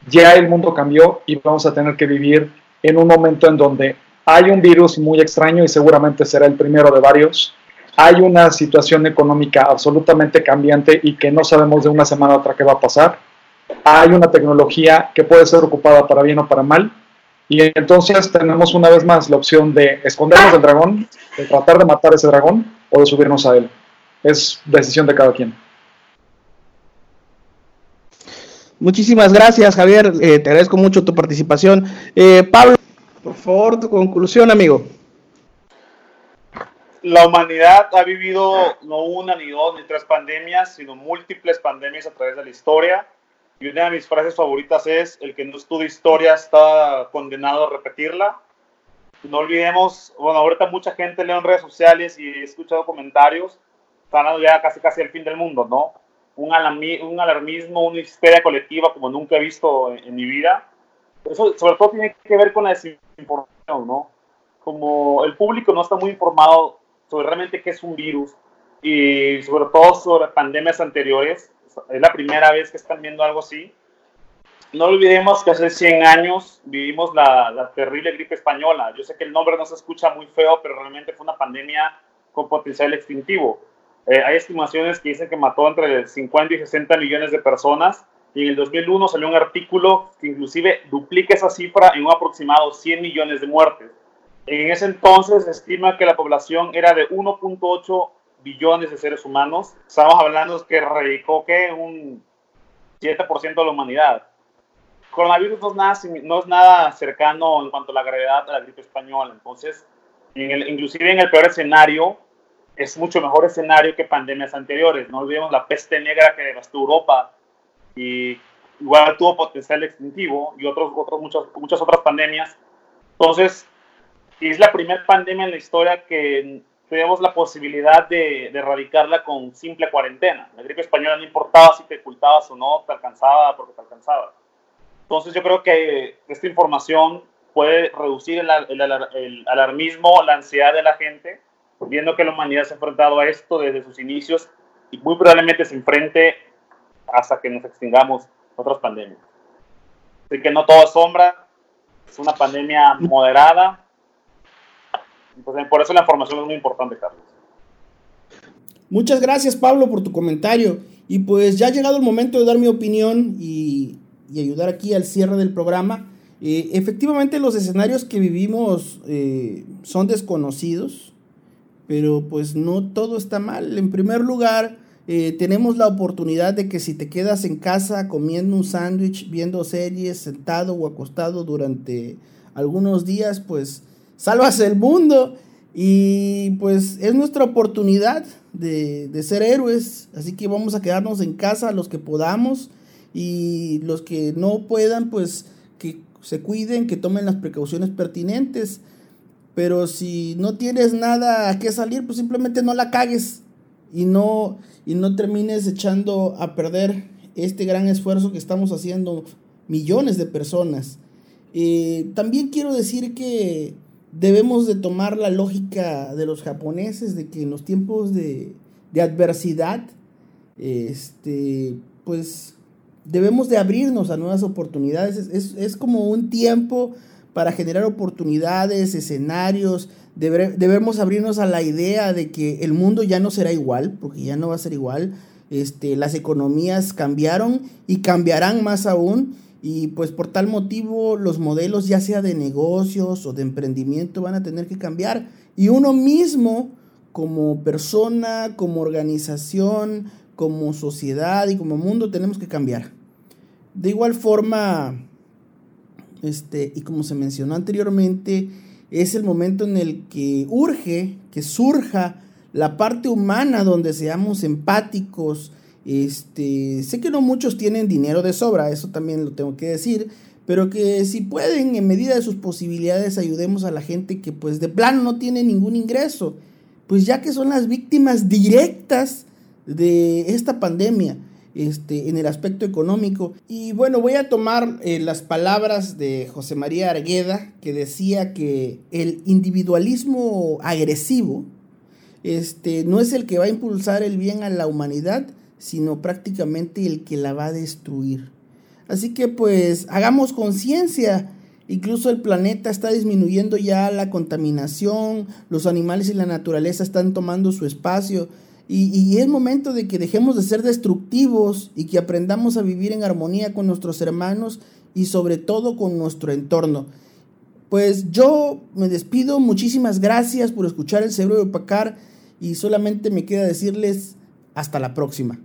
Ya el mundo cambió y vamos a tener que vivir en un momento en donde hay un virus muy extraño y seguramente será el primero de varios, hay una situación económica absolutamente cambiante y que no sabemos de una semana a otra qué va a pasar. Hay una tecnología que puede ser ocupada para bien o para mal. Y entonces tenemos una vez más la opción de escondernos del dragón, de tratar de matar a ese dragón o de subirnos a él. Es decisión de cada quien. Muchísimas gracias, Javier. Eh, te agradezco mucho tu participación. Eh, Pablo, por favor, tu conclusión, amigo la humanidad ha vivido no una, ni dos, ni tres pandemias, sino múltiples pandemias a través de la historia. Y una de mis frases favoritas es, el que no estudia historia está condenado a repetirla. No olvidemos, bueno, ahorita mucha gente lee en redes sociales y he escuchado comentarios, están ya casi casi el fin del mundo, ¿no? Un, un alarmismo, una histeria colectiva como nunca he visto en, en mi vida. Eso sobre todo tiene que ver con la desinformación, ¿no? Como el público no está muy informado sobre realmente qué es un virus y sobre todo sobre pandemias anteriores. Es la primera vez que están viendo algo así. No olvidemos que hace 100 años vivimos la, la terrible gripe española. Yo sé que el nombre no se escucha muy feo, pero realmente fue una pandemia con potencial extintivo. Eh, hay estimaciones que dicen que mató entre 50 y 60 millones de personas y en el 2001 salió un artículo que inclusive duplica esa cifra en un aproximado 100 millones de muertes. En ese entonces se estima que la población era de 1.8 billones de seres humanos. Estamos hablando que radicó que un 7% de la humanidad. Coronavirus no es, nada, no es nada cercano en cuanto a la gravedad de la gripe española. Entonces, en el, inclusive en el peor escenario, es mucho mejor escenario que pandemias anteriores. No olvidemos la peste negra que devastó Europa y igual tuvo potencial extintivo y otros, otros, muchas, otras pandemias. Entonces, es la primera pandemia en la historia que tenemos la posibilidad de, erradicarla con simple cuarentena. La gripe española no importaba si te ocultabas o no, te alcanzaba porque te alcanzaba. Entonces yo creo que esta información puede reducir el, el, alarmismo, la ansiedad de la gente, viendo que la humanidad se ha enfrentado a esto desde sus inicios y muy probablemente se enfrente hasta que nos extingamos otras pandemias. Así que no todo es sombra, es una pandemia moderada, por eso la información es muy importante, Carlos. Muchas gracias, Pablo, por tu comentario. Y pues ya ha llegado el momento de dar mi opinión y, ayudar aquí al cierre del programa. Eh, efectivamente, los escenarios que vivimos eh, son desconocidos, pero pues no todo está mal. En primer lugar, eh, tenemos la oportunidad de que si te quedas en casa comiendo un sándwich, viendo series, sentado o acostado durante algunos días, pues salvas el mundo. Y pues es nuestra oportunidad de, ser héroes. Así que vamos a quedarnos en casa los que podamos. Y los que no puedan, pues que se cuiden, que tomen las precauciones pertinentes. Pero si no tienes nada a qué salir, pues simplemente no la cagues. Y no, y no termines echando a perder este gran esfuerzo que estamos haciendo millones de personas. Eh, también quiero decir que debemos de tomar la lógica de los japoneses de que en los tiempos de, adversidad este, pues debemos de abrirnos a nuevas oportunidades. Es, como un tiempo para generar oportunidades, escenarios. debemos abrirnos a la idea de que el mundo ya no será igual, porque ya no va a ser igual. Este, las economías cambiaron y cambiarán más aún. Y pues por tal motivo los modelos ya sea de negocios o de emprendimiento van a tener que cambiar. Y uno mismo como persona, como organización, como sociedad y como mundo tenemos que cambiar. De igual forma, este, y como se mencionó anteriormente, es el momento en el que urge que surja la parte humana donde seamos empáticos. Este, sé que no muchos tienen dinero de sobra, eso también lo tengo que decir, pero que si pueden, en medida de sus posibilidades, ayudemos a la gente que pues de plano no tiene ningún ingreso, pues ya que son las víctimas directas de esta pandemia. Este, en el aspecto económico. Y bueno, voy a tomar eh, las palabras de José María Argueda, que decía que el individualismo agresivo este, no es el que va a impulsar el bien a la humanidad, sino prácticamente el que la va a destruir. Así que pues hagamos conciencia. Incluso el planeta está disminuyendo ya la contaminación, los animales y la naturaleza están tomando su espacio. Y, es momento de que dejemos de ser destructivos y que aprendamos a vivir en armonía con nuestros hermanos y sobre todo con nuestro entorno. Pues yo me despido, muchísimas gracias por escuchar el Cerebro de Pacar y solamente me queda decirles hasta la próxima.